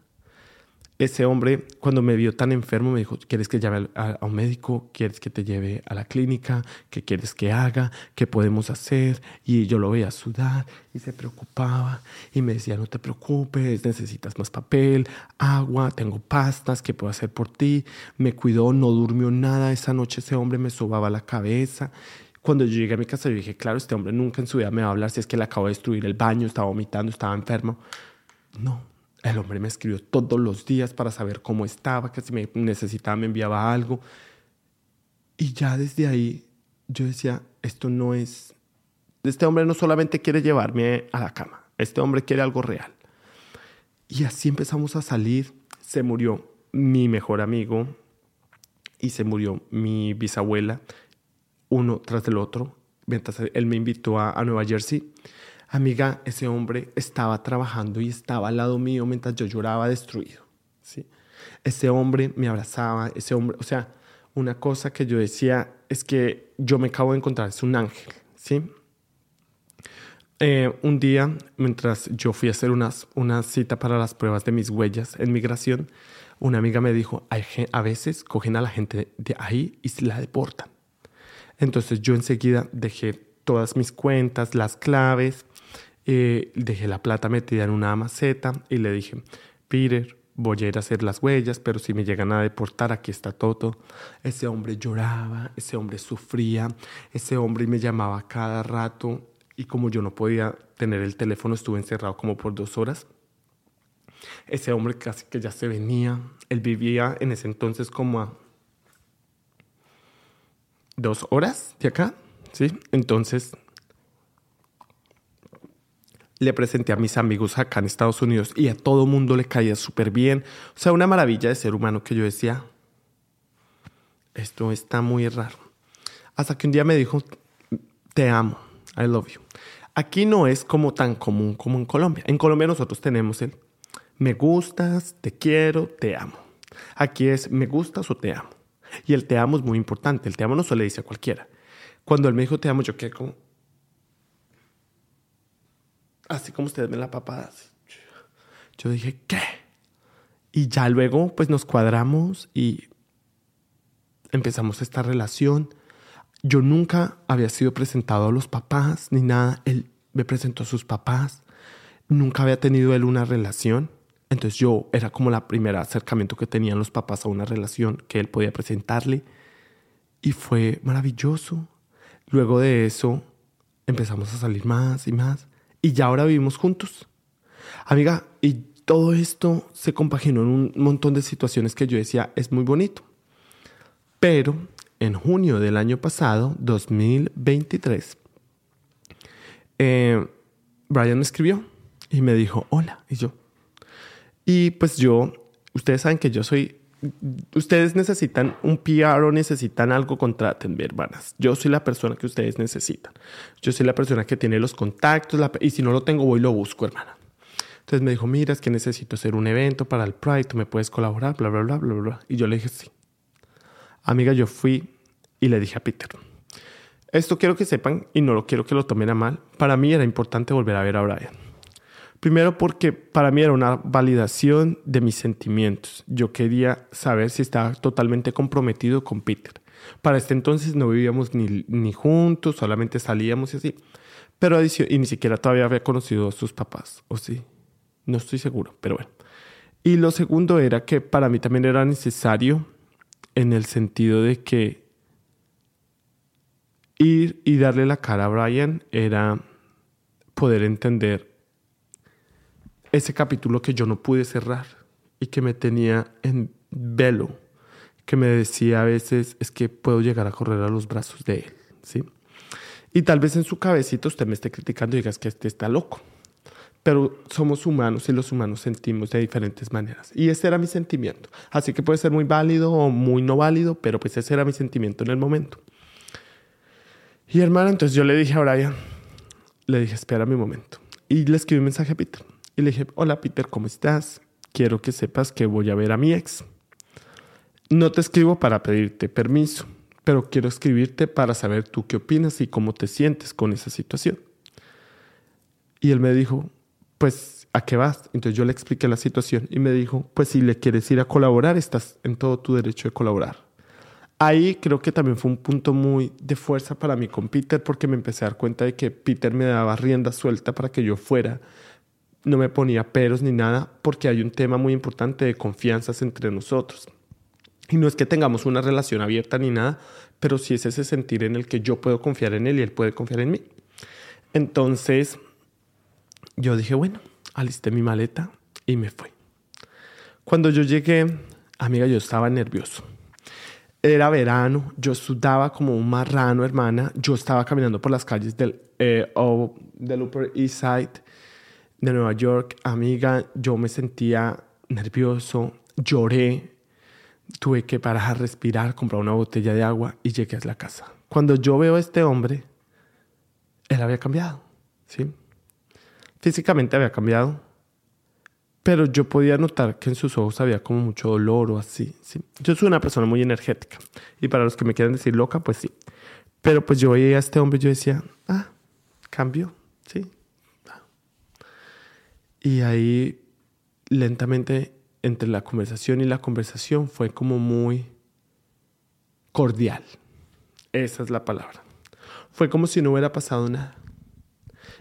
ese hombre, cuando me vio tan enfermo, me dijo, ¿quieres que llame a, un médico? ¿Quieres que te lleve a la clínica? ¿Qué quieres que haga? ¿Qué podemos hacer? Y yo lo veía sudar y se preocupaba y me decía, no te preocupes, necesitas más papel, agua, tengo pastas, ¿qué puedo hacer por ti? Me cuidó, no durmió nada. Esa noche ese hombre me sobaba la cabeza. Cuando yo llegué a mi casa, yo dije, claro, este hombre nunca en su vida me va a hablar si es que le acabo de destruir el baño, estaba vomitando, estaba enfermo. No, el hombre me escribió todos los días para saber cómo estaba, que si me necesitaba me enviaba algo. Y ya desde ahí yo decía, esto no es... Este hombre no solamente quiere llevarme a la cama, este hombre quiere algo real. Y así empezamos a salir. Se murió mi mejor amigo y se murió mi bisabuela, uno tras el otro, mientras él me invitó a, a Nueva Jersey. Amiga, ese hombre estaba trabajando y estaba al lado mío mientras yo lloraba destruido. ¿sí? Ese hombre me abrazaba, ese hombre, o sea, una cosa que yo decía es que yo me acabo de encontrar, es un ángel. ¿sí? Eh, un día, mientras yo fui a hacer unas, una cita para las pruebas de mis huellas en migración, una amiga me dijo, a veces cogen a la gente de ahí y se la deportan. Entonces yo enseguida dejé todas mis cuentas, las claves, eh, dejé la plata metida en una maceta y le dije, Peter, voy a ir a hacer las huellas, pero si me llegan a deportar, aquí está todo. Ese hombre lloraba, ese hombre sufría, ese hombre me llamaba cada rato y como yo no podía tener el teléfono, estuve encerrado como por dos horas. Ese hombre casi que ya se venía, él vivía en ese entonces como a dos horas de acá, ¿sí? Entonces le presenté a mis amigos acá en Estados Unidos y a todo mundo le caía súper bien. O sea, una maravilla de ser humano que yo decía, esto está muy raro. Hasta que un día me dijo, te amo, I love you. Aquí no es como tan común como en Colombia. En Colombia nosotros tenemos el me gustas, te quiero, te amo. Aquí es me gustas o te amo. Y el te amo es muy importante. El te amo no se le dice a cualquiera. Cuando él me dijo te amo, yo quedé como, así como ustedes ven la papada. Yo dije, ¿qué? Y ya luego pues nos cuadramos y empezamos esta relación. Yo nunca había sido presentado a los papás ni nada. Él me presentó a sus papás. Nunca había tenido él una relación. Entonces yo era como la primera acercamiento que tenían los papás a una relación que él podía presentarle. Y fue maravilloso. Luego de eso empezamos a salir más y más. Y ya ahora vivimos juntos. Amiga, y todo esto se compaginó en un montón de situaciones que yo decía, es muy bonito. Pero en junio del año pasado, 2023, eh, Brian me escribió y me dijo, hola, y yo. Y pues yo, ustedes saben que yo soy, ustedes necesitan un PR o necesitan algo, contraten, hermanas. Yo soy la persona que ustedes necesitan. Yo soy la persona que tiene los contactos y si no lo tengo, voy y lo busco, hermana. Entonces me dijo, mira, es que necesito hacer un evento para el Pride, tú me puedes colaborar, bla, bla, bla, bla, bla. Y yo le dije, sí. Amiga, yo fui y le dije a Peter, esto quiero que sepan y no lo quiero que lo tomen a mal. Para mí era importante volver a ver a Brian. Primero porque para mí era una validación de mis sentimientos. Yo quería saber si estaba totalmente comprometido con Peter. Para este entonces no vivíamos ni, ni juntos, solamente salíamos y así. Pero y ni siquiera todavía había conocido a sus papás, ¿o sí? No estoy seguro, pero bueno. Y lo segundo era que para mí también era necesario en el sentido de que ir y darle la cara a Brian era poder entender ese capítulo que yo no pude cerrar y que me tenía en velo, que me decía a veces es que puedo llegar a correr a los brazos de él, ¿sí? Y tal vez en su cabecita usted me esté criticando y digas que este está loco. Pero somos humanos y los humanos sentimos de diferentes maneras. Y ese era mi sentimiento. Así que puede ser muy válido o muy no válido, pero pues ese era mi sentimiento en el momento. Y hermana, entonces yo le dije a Brian, le dije, espera mi momento. Y le escribí un mensaje a Peter. Y le dije, hola Peter, ¿cómo estás? Quiero que sepas que voy a ver a mi ex. No te escribo para pedirte permiso, pero quiero escribirte para saber tú qué opinas y cómo te sientes con esa situación. Y él me dijo, pues, ¿a qué vas? Entonces yo le expliqué la situación y me dijo, pues si le quieres ir a colaborar, estás en todo tu derecho de colaborar ahí creo que también fue un punto muy de fuerza para mí con Peter porque me empecé a dar cuenta de que Peter me daba rienda suelta para que yo fuera. No me ponía peros ni nada porque hay un tema muy importante de confianzas entre nosotros. Y no es que tengamos una relación abierta ni nada, pero sí es ese sentir en el que yo puedo confiar en él y él puede confiar en mí. Entonces, yo dije, bueno, alisté mi maleta y me fui. Cuando yo llegué, amiga, yo estaba nervioso era verano, yo sudaba como un marrano, hermana. Yo estaba caminando por las calles del, eh, del Upper East Side de Nueva York. Amiga, yo me sentía nervioso, lloré, tuve que parar a respirar, comprar una botella de agua y llegué a la casa. Cuando yo veo a este hombre, él había cambiado, ¿sí? Físicamente había cambiado, pero yo podía notar que en sus ojos había como mucho dolor o así. ¿sí? Yo soy una persona muy energética y para los que me quieran decir loca, pues sí. Pero pues yo veía a este hombre y yo decía, ah, cambio, sí. Y ahí lentamente entre la conversación y la conversación fue como muy cordial. Esa es la palabra. Fue como si no hubiera pasado nada.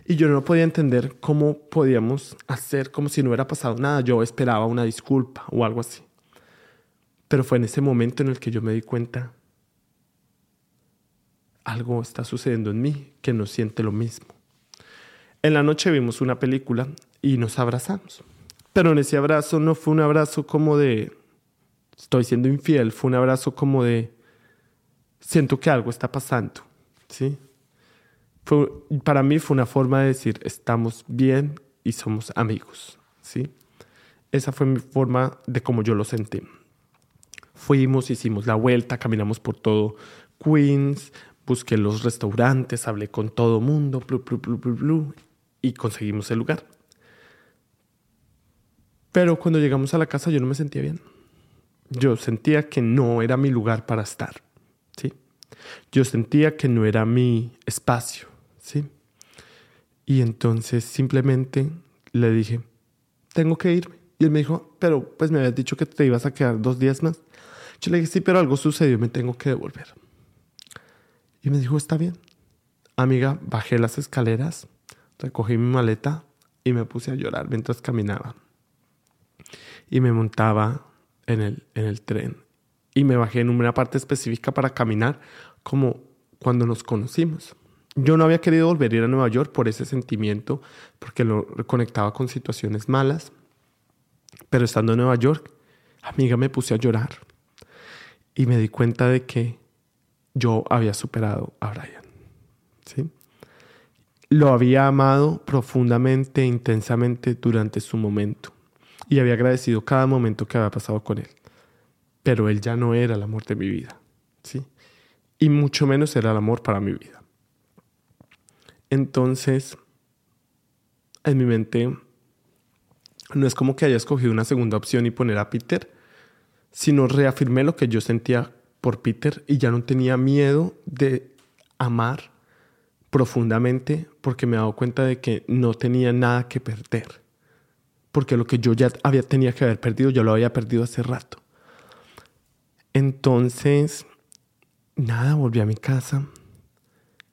Y yo no podía entender cómo podíamos hacer como si no hubiera pasado nada. Yo esperaba una disculpa o algo así. Pero fue en ese momento en el que yo me di cuenta, algo está sucediendo en mí que no siente lo mismo. En la noche vimos una película y nos abrazamos. Pero en ese abrazo no fue un abrazo como de estoy siendo infiel, fue un abrazo como de siento que algo está pasando, ¿sí? para mí fue una forma de decir, estamos bien y somos amigos, ¿sí? Esa fue mi forma de cómo yo lo sentí. Fuimos, hicimos la vuelta, caminamos por todo Queens, busqué los restaurantes, hablé con todo mundo, y conseguimos el lugar. Pero cuando llegamos a la casa yo no me sentía bien. Yo sentía que no era mi lugar para estar, ¿sí? Yo sentía que no era mi espacio. ¿sí? Y entonces simplemente le dije, tengo que irme. Y él me dijo, pero pues me habías dicho que te ibas a quedar dos días más. Yo le dije, sí, pero algo sucedió, me tengo que devolver. Y me dijo, está bien. Amiga, bajé las escaleras, recogí mi maleta y me puse a llorar mientras caminaba. Y me montaba en el, en el tren. Y me bajé en una parte específica para caminar como cuando nos conocimos. Yo no había querido volver a ir a Nueva York por ese sentimiento, porque lo conectaba con situaciones malas. Pero estando en Nueva York, amiga, me puse a llorar y me di cuenta de que yo había superado a Brian. ¿sí? Lo había amado profundamente, intensamente durante su momento y había agradecido cada momento que había pasado con él. Pero él ya no era el amor de mi vida. ¿sí? Y mucho menos era el amor para mi vida. Entonces, en mi mente, no es como que haya escogido una segunda opción y poner a Peter, sino reafirmé lo que yo sentía por Peter y ya no tenía miedo de amar profundamente porque me he dado cuenta de que no tenía nada que perder. Porque lo que yo ya había, tenía que haber perdido, yo lo había perdido hace rato. Entonces, nada, volví a mi casa,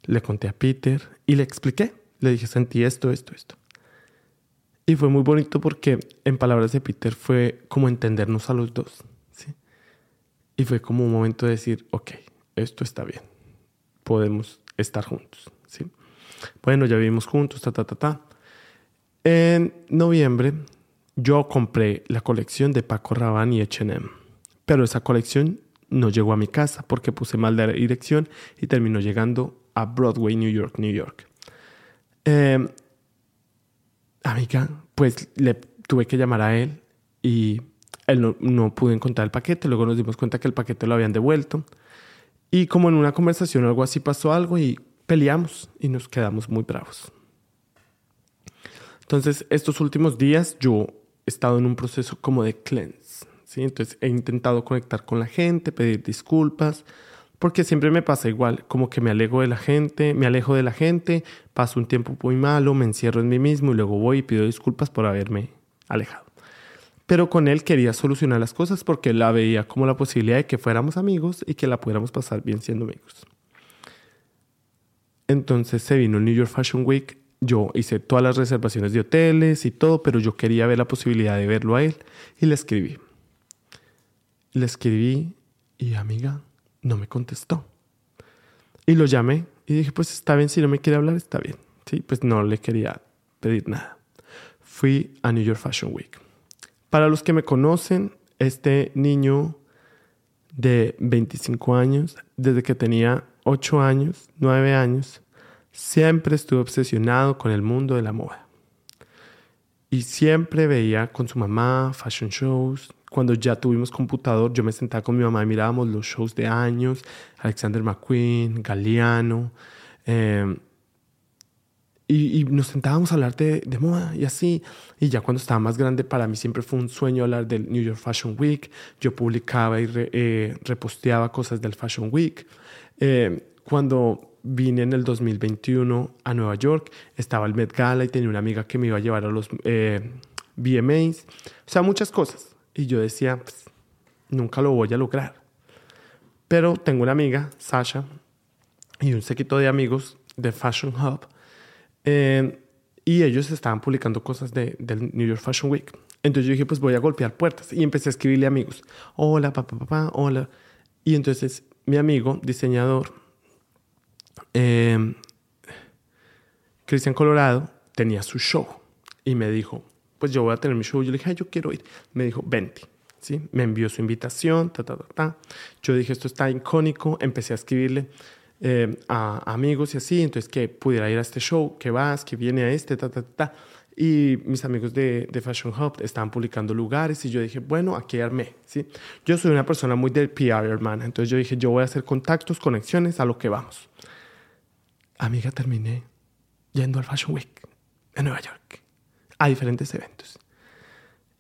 le conté a Peter y le expliqué. Le dije, sentí esto, esto, esto. Y fue muy bonito porque en palabras de Peter fue como entendernos a los dos. ¿sí? Y fue como un momento de decir, ok, esto está bien. Podemos estar juntos. Bueno, ya vivimos juntos, ta, ta, ta, ta. En noviembre yo compré la colección de Paco Rabanne y H&M. Pero esa colección no llegó a mi casa porque puse mal de dirección y terminó llegando a Broadway, New York, New York. Eh, amiga, pues le tuve que llamar a él y él no, no pudo encontrar el paquete. Luego nos dimos cuenta que el paquete lo habían devuelto. Y como en una conversación algo así pasó algo y peleamos y nos quedamos muy bravos. Entonces, estos últimos días yo he estado en un proceso como de cleanse. Entonces, he intentado conectar con la gente, pedir disculpas, porque siempre me pasa igual, como que me alejo de la gente, me alejo de la gente, paso un tiempo muy malo, me encierro en mí mismo y luego voy y pido disculpas por haberme alejado. Pero con él quería solucionar las cosas porque la veía como la posibilidad de que fuéramos amigos y que la pudiéramos pasar bien siendo amigos. Entonces se vino el New York Fashion Week. Yo hice todas las reservaciones de hoteles y todo, pero yo quería ver la posibilidad de verlo a él y le escribí. Le escribí y amiga, no me contestó. Y lo llamé y dije, pues está bien, si no me quiere hablar, está bien. Sí, pues no le quería pedir nada. Fui a New York Fashion Week. Para los que me conocen, este niño de 25 años, desde que tenía 8 años, 9 años, siempre estuve obsesionado con el mundo de la moda. Y siempre veía con su mamá fashion shows, cuando ya tuvimos computador, yo me sentaba con mi mamá y mirábamos los shows de años, Alexander McQueen, Galeano, em, y, nos sentábamos a hablar de, moda y así. Y ya cuando estaba más grande, para mí siempre fue un sueño hablar del New York Fashion Week. Yo publicaba y eh, reposteaba cosas del Fashion Week. Em, cuando vine en el 2021 a Nueva York, estaba el Met Gala y tenía una amiga que me iba a llevar a los eh, VMAs. O sea, muchas cosas. Y yo decía, pues, nunca lo voy a lograr. Pero tengo una amiga, Sasha, y un séquito de amigos de Fashion Hub. Eh, y ellos estaban publicando cosas de, del New York Fashion Week. Entonces yo dije, pues voy a golpear puertas. Y empecé a escribirle a amigos. Hola, papá, papá, hola. Y entonces mi amigo, diseñador, eh, Cristian Colorado, tenía su show. Y me dijo, pues yo voy a tener mi show. Yo le dije, yo quiero ir. Me dijo, vente. ¿Sí? Me envió su invitación, ta, ta, ta, ta. Yo dije, esto está icónico. Empecé a escribirle eh, a, amigos y así, entonces que pudiera ir a este show, que vas, que viene a este, ta, ta, ta. Y mis amigos de, de, Fashion Hub estaban publicando lugares y yo dije, bueno, aquí armé, ¿sí? Yo soy una persona muy del PR, hermana. Entonces yo dije, yo voy a hacer contactos, conexiones, a lo que vamos. Amiga, terminé yendo al Fashion Week en Nueva York a diferentes eventos.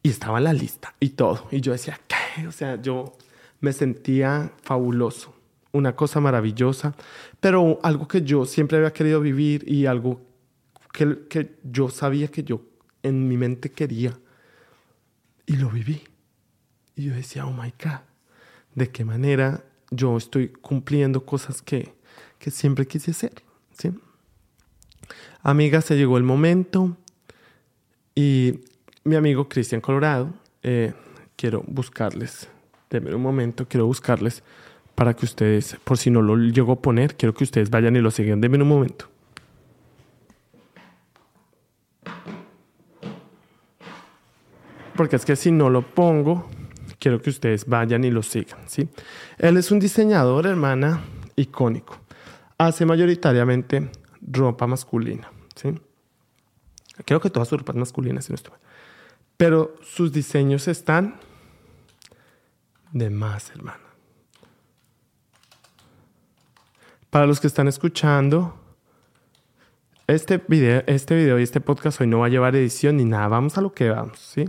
Y estaba en la lista y todo. Y yo decía, ¿qué? O sea, yo me sentía fabuloso, una cosa maravillosa, pero algo que yo siempre había querido vivir y algo que, que yo sabía que yo en mi mente quería. Y lo viví. Y yo decía, oh my God, ¿de qué manera yo estoy cumpliendo cosas que, que siempre quise hacer? ¿sí? Amiga, se llegó el momento y mi amigo Cristian Colorado, eh, quiero buscarles, denme un momento, quiero buscarles para que ustedes, por si no lo llego a poner, quiero que ustedes vayan y lo sigan. Denme un momento. Porque es que si no lo pongo, quiero que ustedes vayan y lo sigan. ¿sí? Él es un diseñador, hermana, icónico. Hace mayoritariamente ropa masculina. ¿sí? Creo que todas sus ropas masculinas, si. Pero sus diseños están de más, hermano. Para los que están escuchando, este video, este video y este podcast hoy no va a llevar edición ni nada. Vamos a lo que vamos, ¿sí?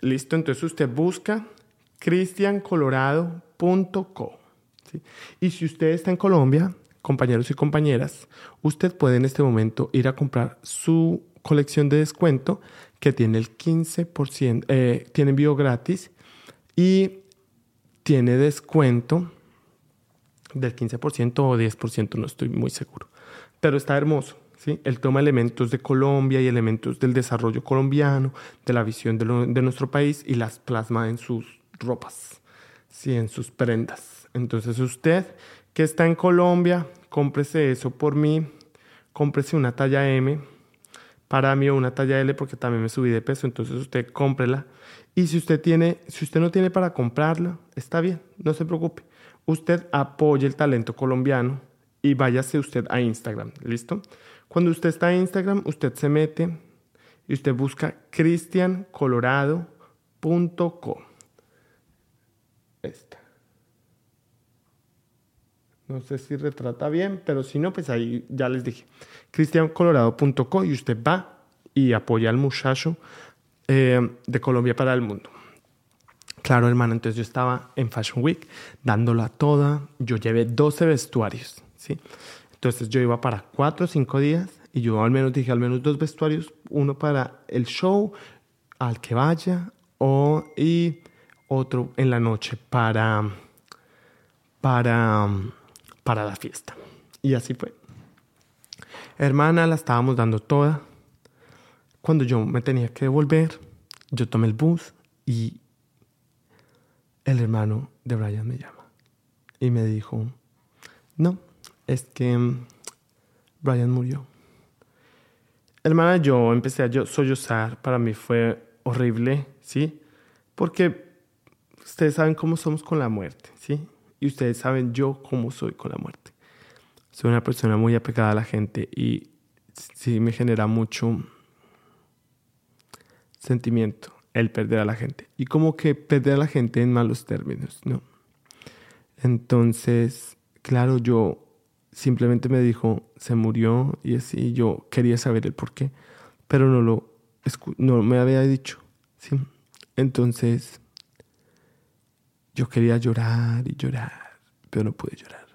Listo, entonces usted busca cristiancolorado.co. Y si usted está en Colombia, compañeros y compañeras, usted puede en este momento ir a comprar su colección de descuento que tiene el 15%, eh, tiene envío gratis y tiene descuento del 15% o 10%, no estoy muy seguro. Pero está hermoso. ¿sí? Él toma elementos de Colombia y elementos del desarrollo colombiano, de la visión de, nuestro país y las plasma en sus ropas, ¿sí? en sus prendas. Entonces usted que está en Colombia, cómprese eso por mí, cómprese una talla M para mí una talla L porque también me subí de peso, entonces usted cómprela. Y si usted tiene, si usted no tiene para comprarla, está bien, no se preocupe. Usted apoye el talento colombiano y váyase usted a Instagram, ¿listo? Cuando usted está en Instagram, usted se mete y usted busca cristiancolorado.co. Esta. No sé si retrata bien, pero si no, pues ahí ya les dije. cristiancolorado.co y usted va y apoya al muchacho eh, de Colombia para el mundo. Claro, hermano, entonces yo estaba en Fashion Week dándola toda. Yo llevé 12 vestuarios, ¿sí? Entonces yo iba para 4 o 5 días y yo al menos dije al menos dos vestuarios, uno para el show al que vaya o, y otro en la noche para, para, para la fiesta. Y así fue. Hermana, la estábamos dando toda. Cuando yo me tenía que devolver, yo tomé el bus y el hermano de Brian me llama y me dijo, no, es que mm, Brian murió. Hermana, yo empecé a sollozar, para mí fue horrible, ¿sí? Porque ustedes saben cómo somos con la muerte, ¿sí? Y ustedes saben yo cómo soy con la muerte. Soy una persona muy apegada a la gente y sí me genera mucho sentimiento el perder a la gente. Y como que perder a la gente en malos términos, ¿no? Entonces, claro, yo simplemente me dijo, se murió y así yo quería saber el por qué, pero no lo no me había dicho, ¿sí? Entonces, yo quería llorar y llorar, pero no pude llorar.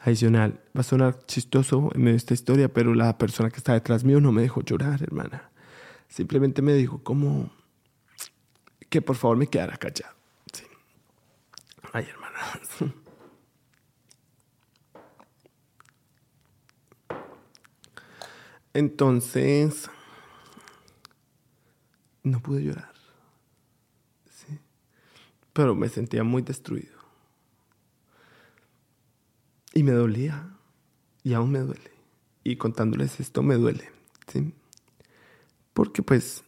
Adicional, va a sonar chistoso en esta historia, pero la persona que está detrás mío no me dejó llorar, hermana. Simplemente me dijo como que por favor me quedara callado. Ay, hermana. Entonces, no pude llorar. Sí. Pero me sentía muy destruido. Y me dolía. Y aún me duele. Y contándoles esto me duele. ¿sí? Porque pues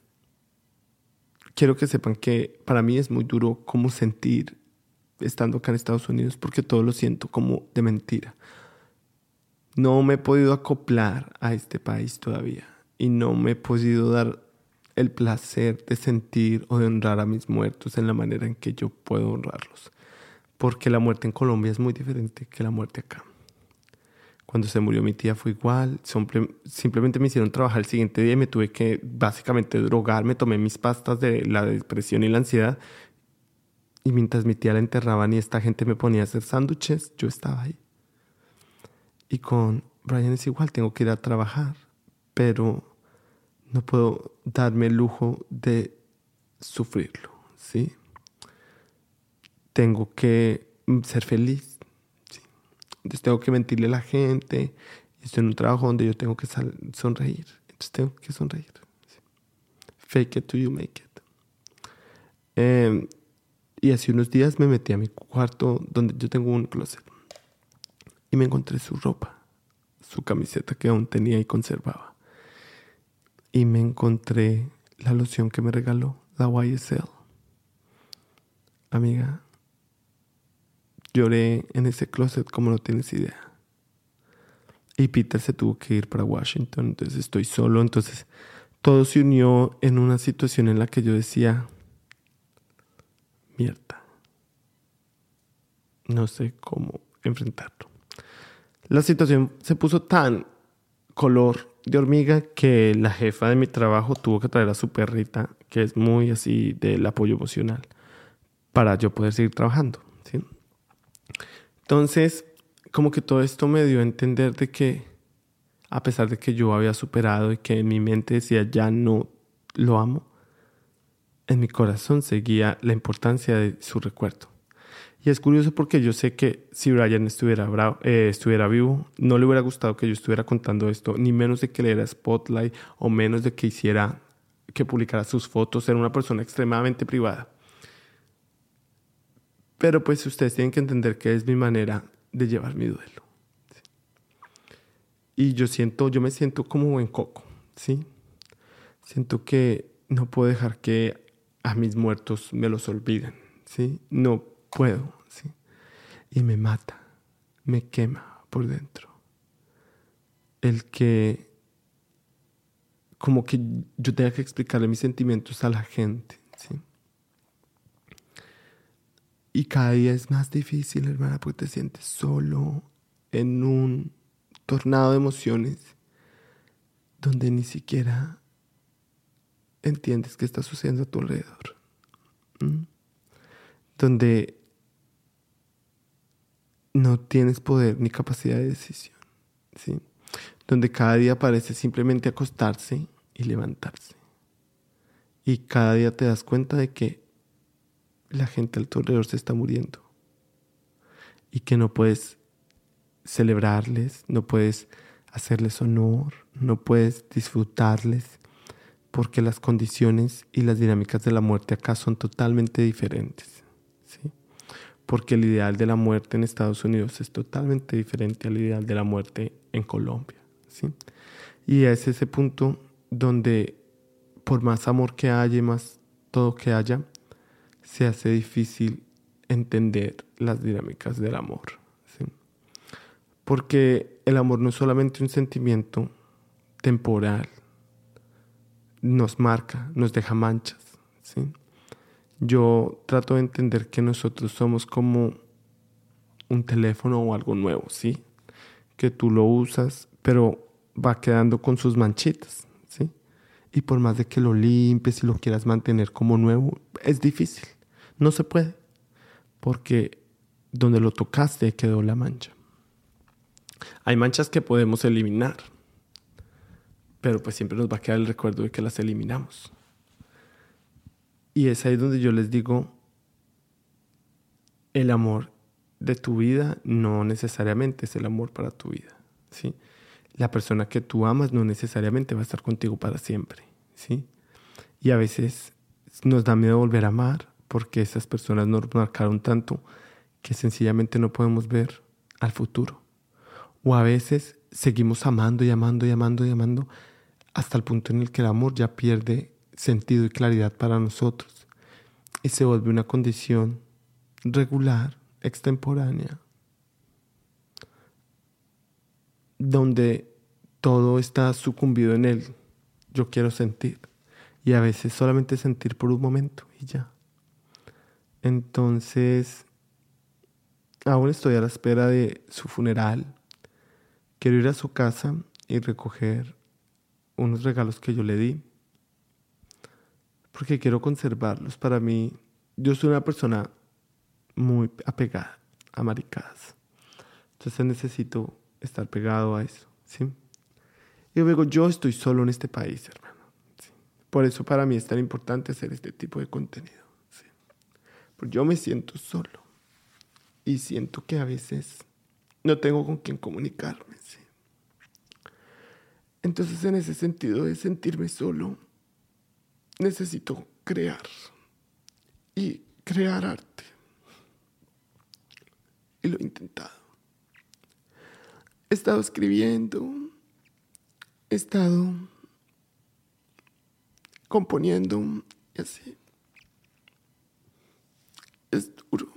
quiero que sepan que para mí es muy duro cómo sentir estando acá en Estados Unidos porque todo lo siento como de mentira. No me he podido acoplar a este país todavía y no me he podido dar el placer de sentir o de honrar a mis muertos en la manera en que yo puedo honrarlos. Porque la muerte en Colombia es muy diferente que la muerte acá. Cuando se murió mi tía fue igual. Simplemente me hicieron trabajar el siguiente día y me tuve que básicamente drogar. Me tomé mis pastas de la depresión y la ansiedad. Y mientras mi tía la enterraban y esta gente me ponía a hacer sándwiches, yo estaba ahí. Y con Brian es igual, tengo que ir a trabajar, pero no puedo darme el lujo de sufrirlo, ¿sí? Tengo que ser feliz entonces tengo que mentirle a la gente. Estoy en un trabajo donde yo tengo que sonreír. Entonces tengo que sonreír. Fake it till you make it. Em, y hace unos días me metí a mi cuarto donde yo tengo un closet. Y me encontré su ropa, su camiseta que aún tenía y conservaba. Y me encontré la loción que me regaló, la YSL. Amiga, lloré en ese closet como no tienes idea. Y Peter se tuvo que ir para Washington, entonces estoy solo, entonces todo se unió en una situación en la que yo decía, mierda, no sé cómo enfrentarlo. La situación se puso tan color de hormiga que la jefa de mi trabajo tuvo que traer a su perrita, que es muy así del apoyo emocional, para yo poder seguir trabajando. Entonces, como que todo esto me dio a entender de que, a pesar de que yo había superado y que en mi mente decía ya no lo amo, en mi corazón seguía la importancia de su recuerdo. Y es curioso porque yo sé que si Brian estuviera, eh, estuviera vivo, no le hubiera gustado que yo estuviera contando esto, ni menos de que le diera spotlight o menos de que hiciera que publicara sus fotos. Era una persona extremadamente privada. Pero pues ustedes tienen que entender que es mi manera de llevar mi duelo. Y yo siento, yo me siento como buen coco, ¿sí? Siento que no puedo dejar que a mis muertos me los olviden, ¿sí? No puedo, ¿sí? Y me mata, me quema por dentro. El que, como que yo tenga que explicarle mis sentimientos a la gente, ¿sí? Y cada día es más difícil, hermana, porque te sientes solo en un tornado de emociones donde ni siquiera entiendes qué está sucediendo a tu alrededor. Donde no tienes poder ni capacidad de decisión, ¿sí? Donde cada día parece simplemente acostarse y levantarse. Y cada día te das cuenta de que la gente al alrededor se está muriendo. Y que no puedes celebrarles, no puedes hacerles honor, no puedes disfrutarles, porque las condiciones y las dinámicas de la muerte acá son totalmente diferentes. ¿sí? porque el ideal de la muerte en Estados Unidos es totalmente diferente al ideal de la muerte en Colombia. ¿sí? Y es ese punto donde por más amor que haya y más todo que haya, se hace difícil entender las dinámicas del amor. ¿sí? Porque el amor no es solamente un sentimiento temporal, nos marca, nos deja manchas. ¿sí? yo trato de entender que nosotros somos como un teléfono o algo nuevo, ¿sí? Que tú lo usas, pero va quedando con sus manchitas, ¿sí? Y por más de que lo limpies y lo quieras mantener como nuevo, es difícil. No se puede, porque donde lo tocaste quedó la mancha. Hay manchas que podemos eliminar, pero pues siempre nos va a quedar el recuerdo de que las eliminamos. Y es ahí donde yo les digo, el amor de tu vida no necesariamente es el amor para tu vida, ¿sí? La persona que tú amas no necesariamente va a estar contigo para siempre, ¿sí? Y a veces nos da miedo volver a amar porque esas personas nos marcaron tanto que sencillamente no podemos ver al futuro. O a veces seguimos amando y amando y amando y amando hasta el punto en el que el amor ya pierde sentido y claridad para nosotros y se vuelve una condición regular, extemporánea, donde todo está sucumbido en él. Yo quiero sentir y a veces solamente sentir por un momento y ya. Entonces, aún estoy a la espera de su funeral. Quiero ir a su casa y recoger unos regalos que yo le di porque quiero conservarlos. Para mí, yo soy una persona muy apegada a maricadas. Entonces necesito estar pegado a eso, ¿sí? Y luego yo estoy solo en este país, hermano. Por eso para mí es tan importante hacer este tipo de contenido, ¿sí? Yo me siento solo y siento que a veces no tengo con quién comunicarme. Entonces en ese sentido de sentirme solo, necesito crear y crear arte. Y lo he intentado. He estado escribiendo, he estado componiendo y así. Es duro.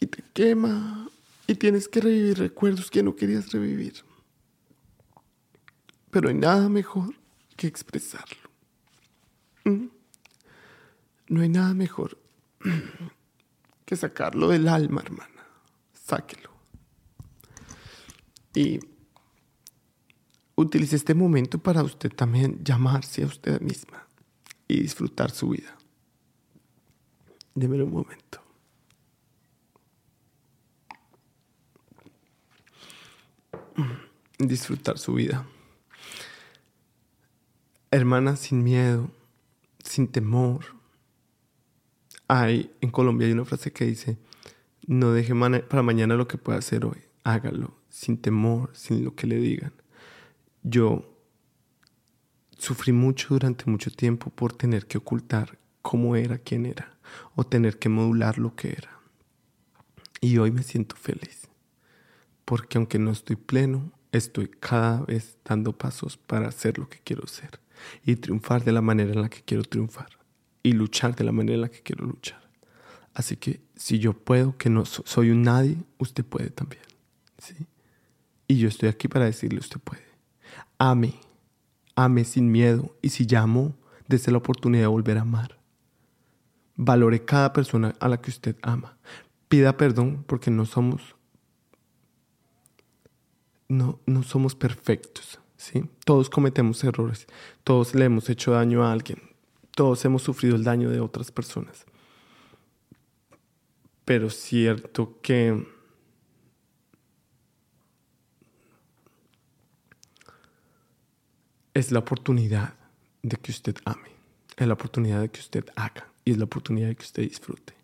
Y te quema y tienes que revivir recuerdos que no querías revivir. Pero hay nada mejor que expresarlo. ¿Mm? No hay nada mejor que sacarlo del alma, hermana. Sáquelo. Y utilice este momento para usted también llamarse a usted misma y disfrutar su vida. Deme un momento. Disfrutar su vida. Hermana sin miedo, sin temor. Hay en Colombia hay una frase que dice, no deje para mañana lo que pueda hacer hoy, hágalo sin temor, sin lo que le digan. Yo sufrí mucho durante mucho tiempo por tener que ocultar cómo era, quién era, o tener que modular lo que era. Y hoy me siento feliz, porque aunque no estoy pleno, estoy cada vez dando pasos para hacer lo que quiero ser y triunfar de la manera en la que quiero triunfar y luchar de la manera en la que quiero luchar. Así que si yo puedo, que no soy un nadie, usted puede también. ¿sí? Y yo estoy aquí para decirle, usted puede. Ame, ame sin miedo y si llamo, desde la oportunidad de volver a amar. Valore cada persona a la que usted ama. Pida perdón porque no somos no, no somos perfectos, ¿sí? Todos cometemos errores, todos le hemos hecho daño a alguien, todos hemos sufrido el daño de otras personas. Pero cierto que es la oportunidad de que usted ame, es la oportunidad de que usted haga y es la oportunidad de que usted disfrute.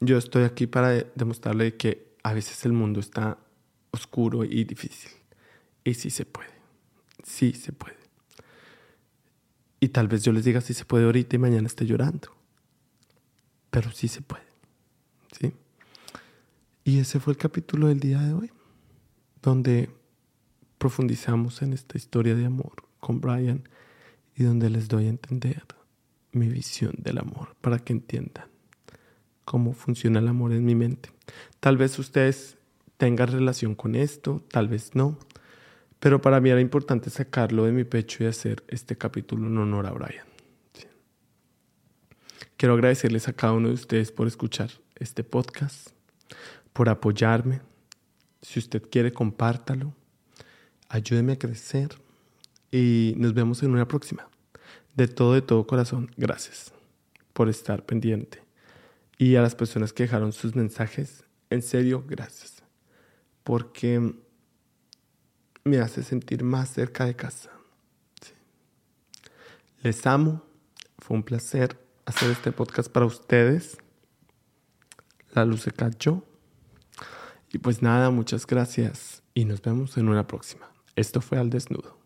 Yo estoy aquí para demostrarle que a veces el mundo está oscuro y difícil. Y sí se puede, sí se puede. Y tal vez yo les diga si se puede ahorita y mañana esté llorando. Pero sí se puede. ¿Sí? Y ese fue el capítulo del día de hoy, donde profundizamos en esta historia de amor con Brian y donde les doy a entender mi visión del amor para que entiendan cómo funciona el amor en mi mente. Tal vez ustedes tengan relación con esto, tal vez no, pero para mí era importante sacarlo de mi pecho y hacer este capítulo en honor a Brian. Quiero agradecerles a cada uno de ustedes por escuchar este podcast, por apoyarme. Si usted quiere, compártalo. Ayúdeme a crecer y nos vemos en una próxima. De todo, de todo corazón, gracias por estar pendiente. Y a las personas que dejaron sus mensajes, en serio, gracias. Porque me hace sentir más cerca de casa. Les amo. Fue un placer hacer este podcast para ustedes. La luz se cayó. Y pues nada, muchas gracias y nos vemos en una próxima. Esto fue al desnudo.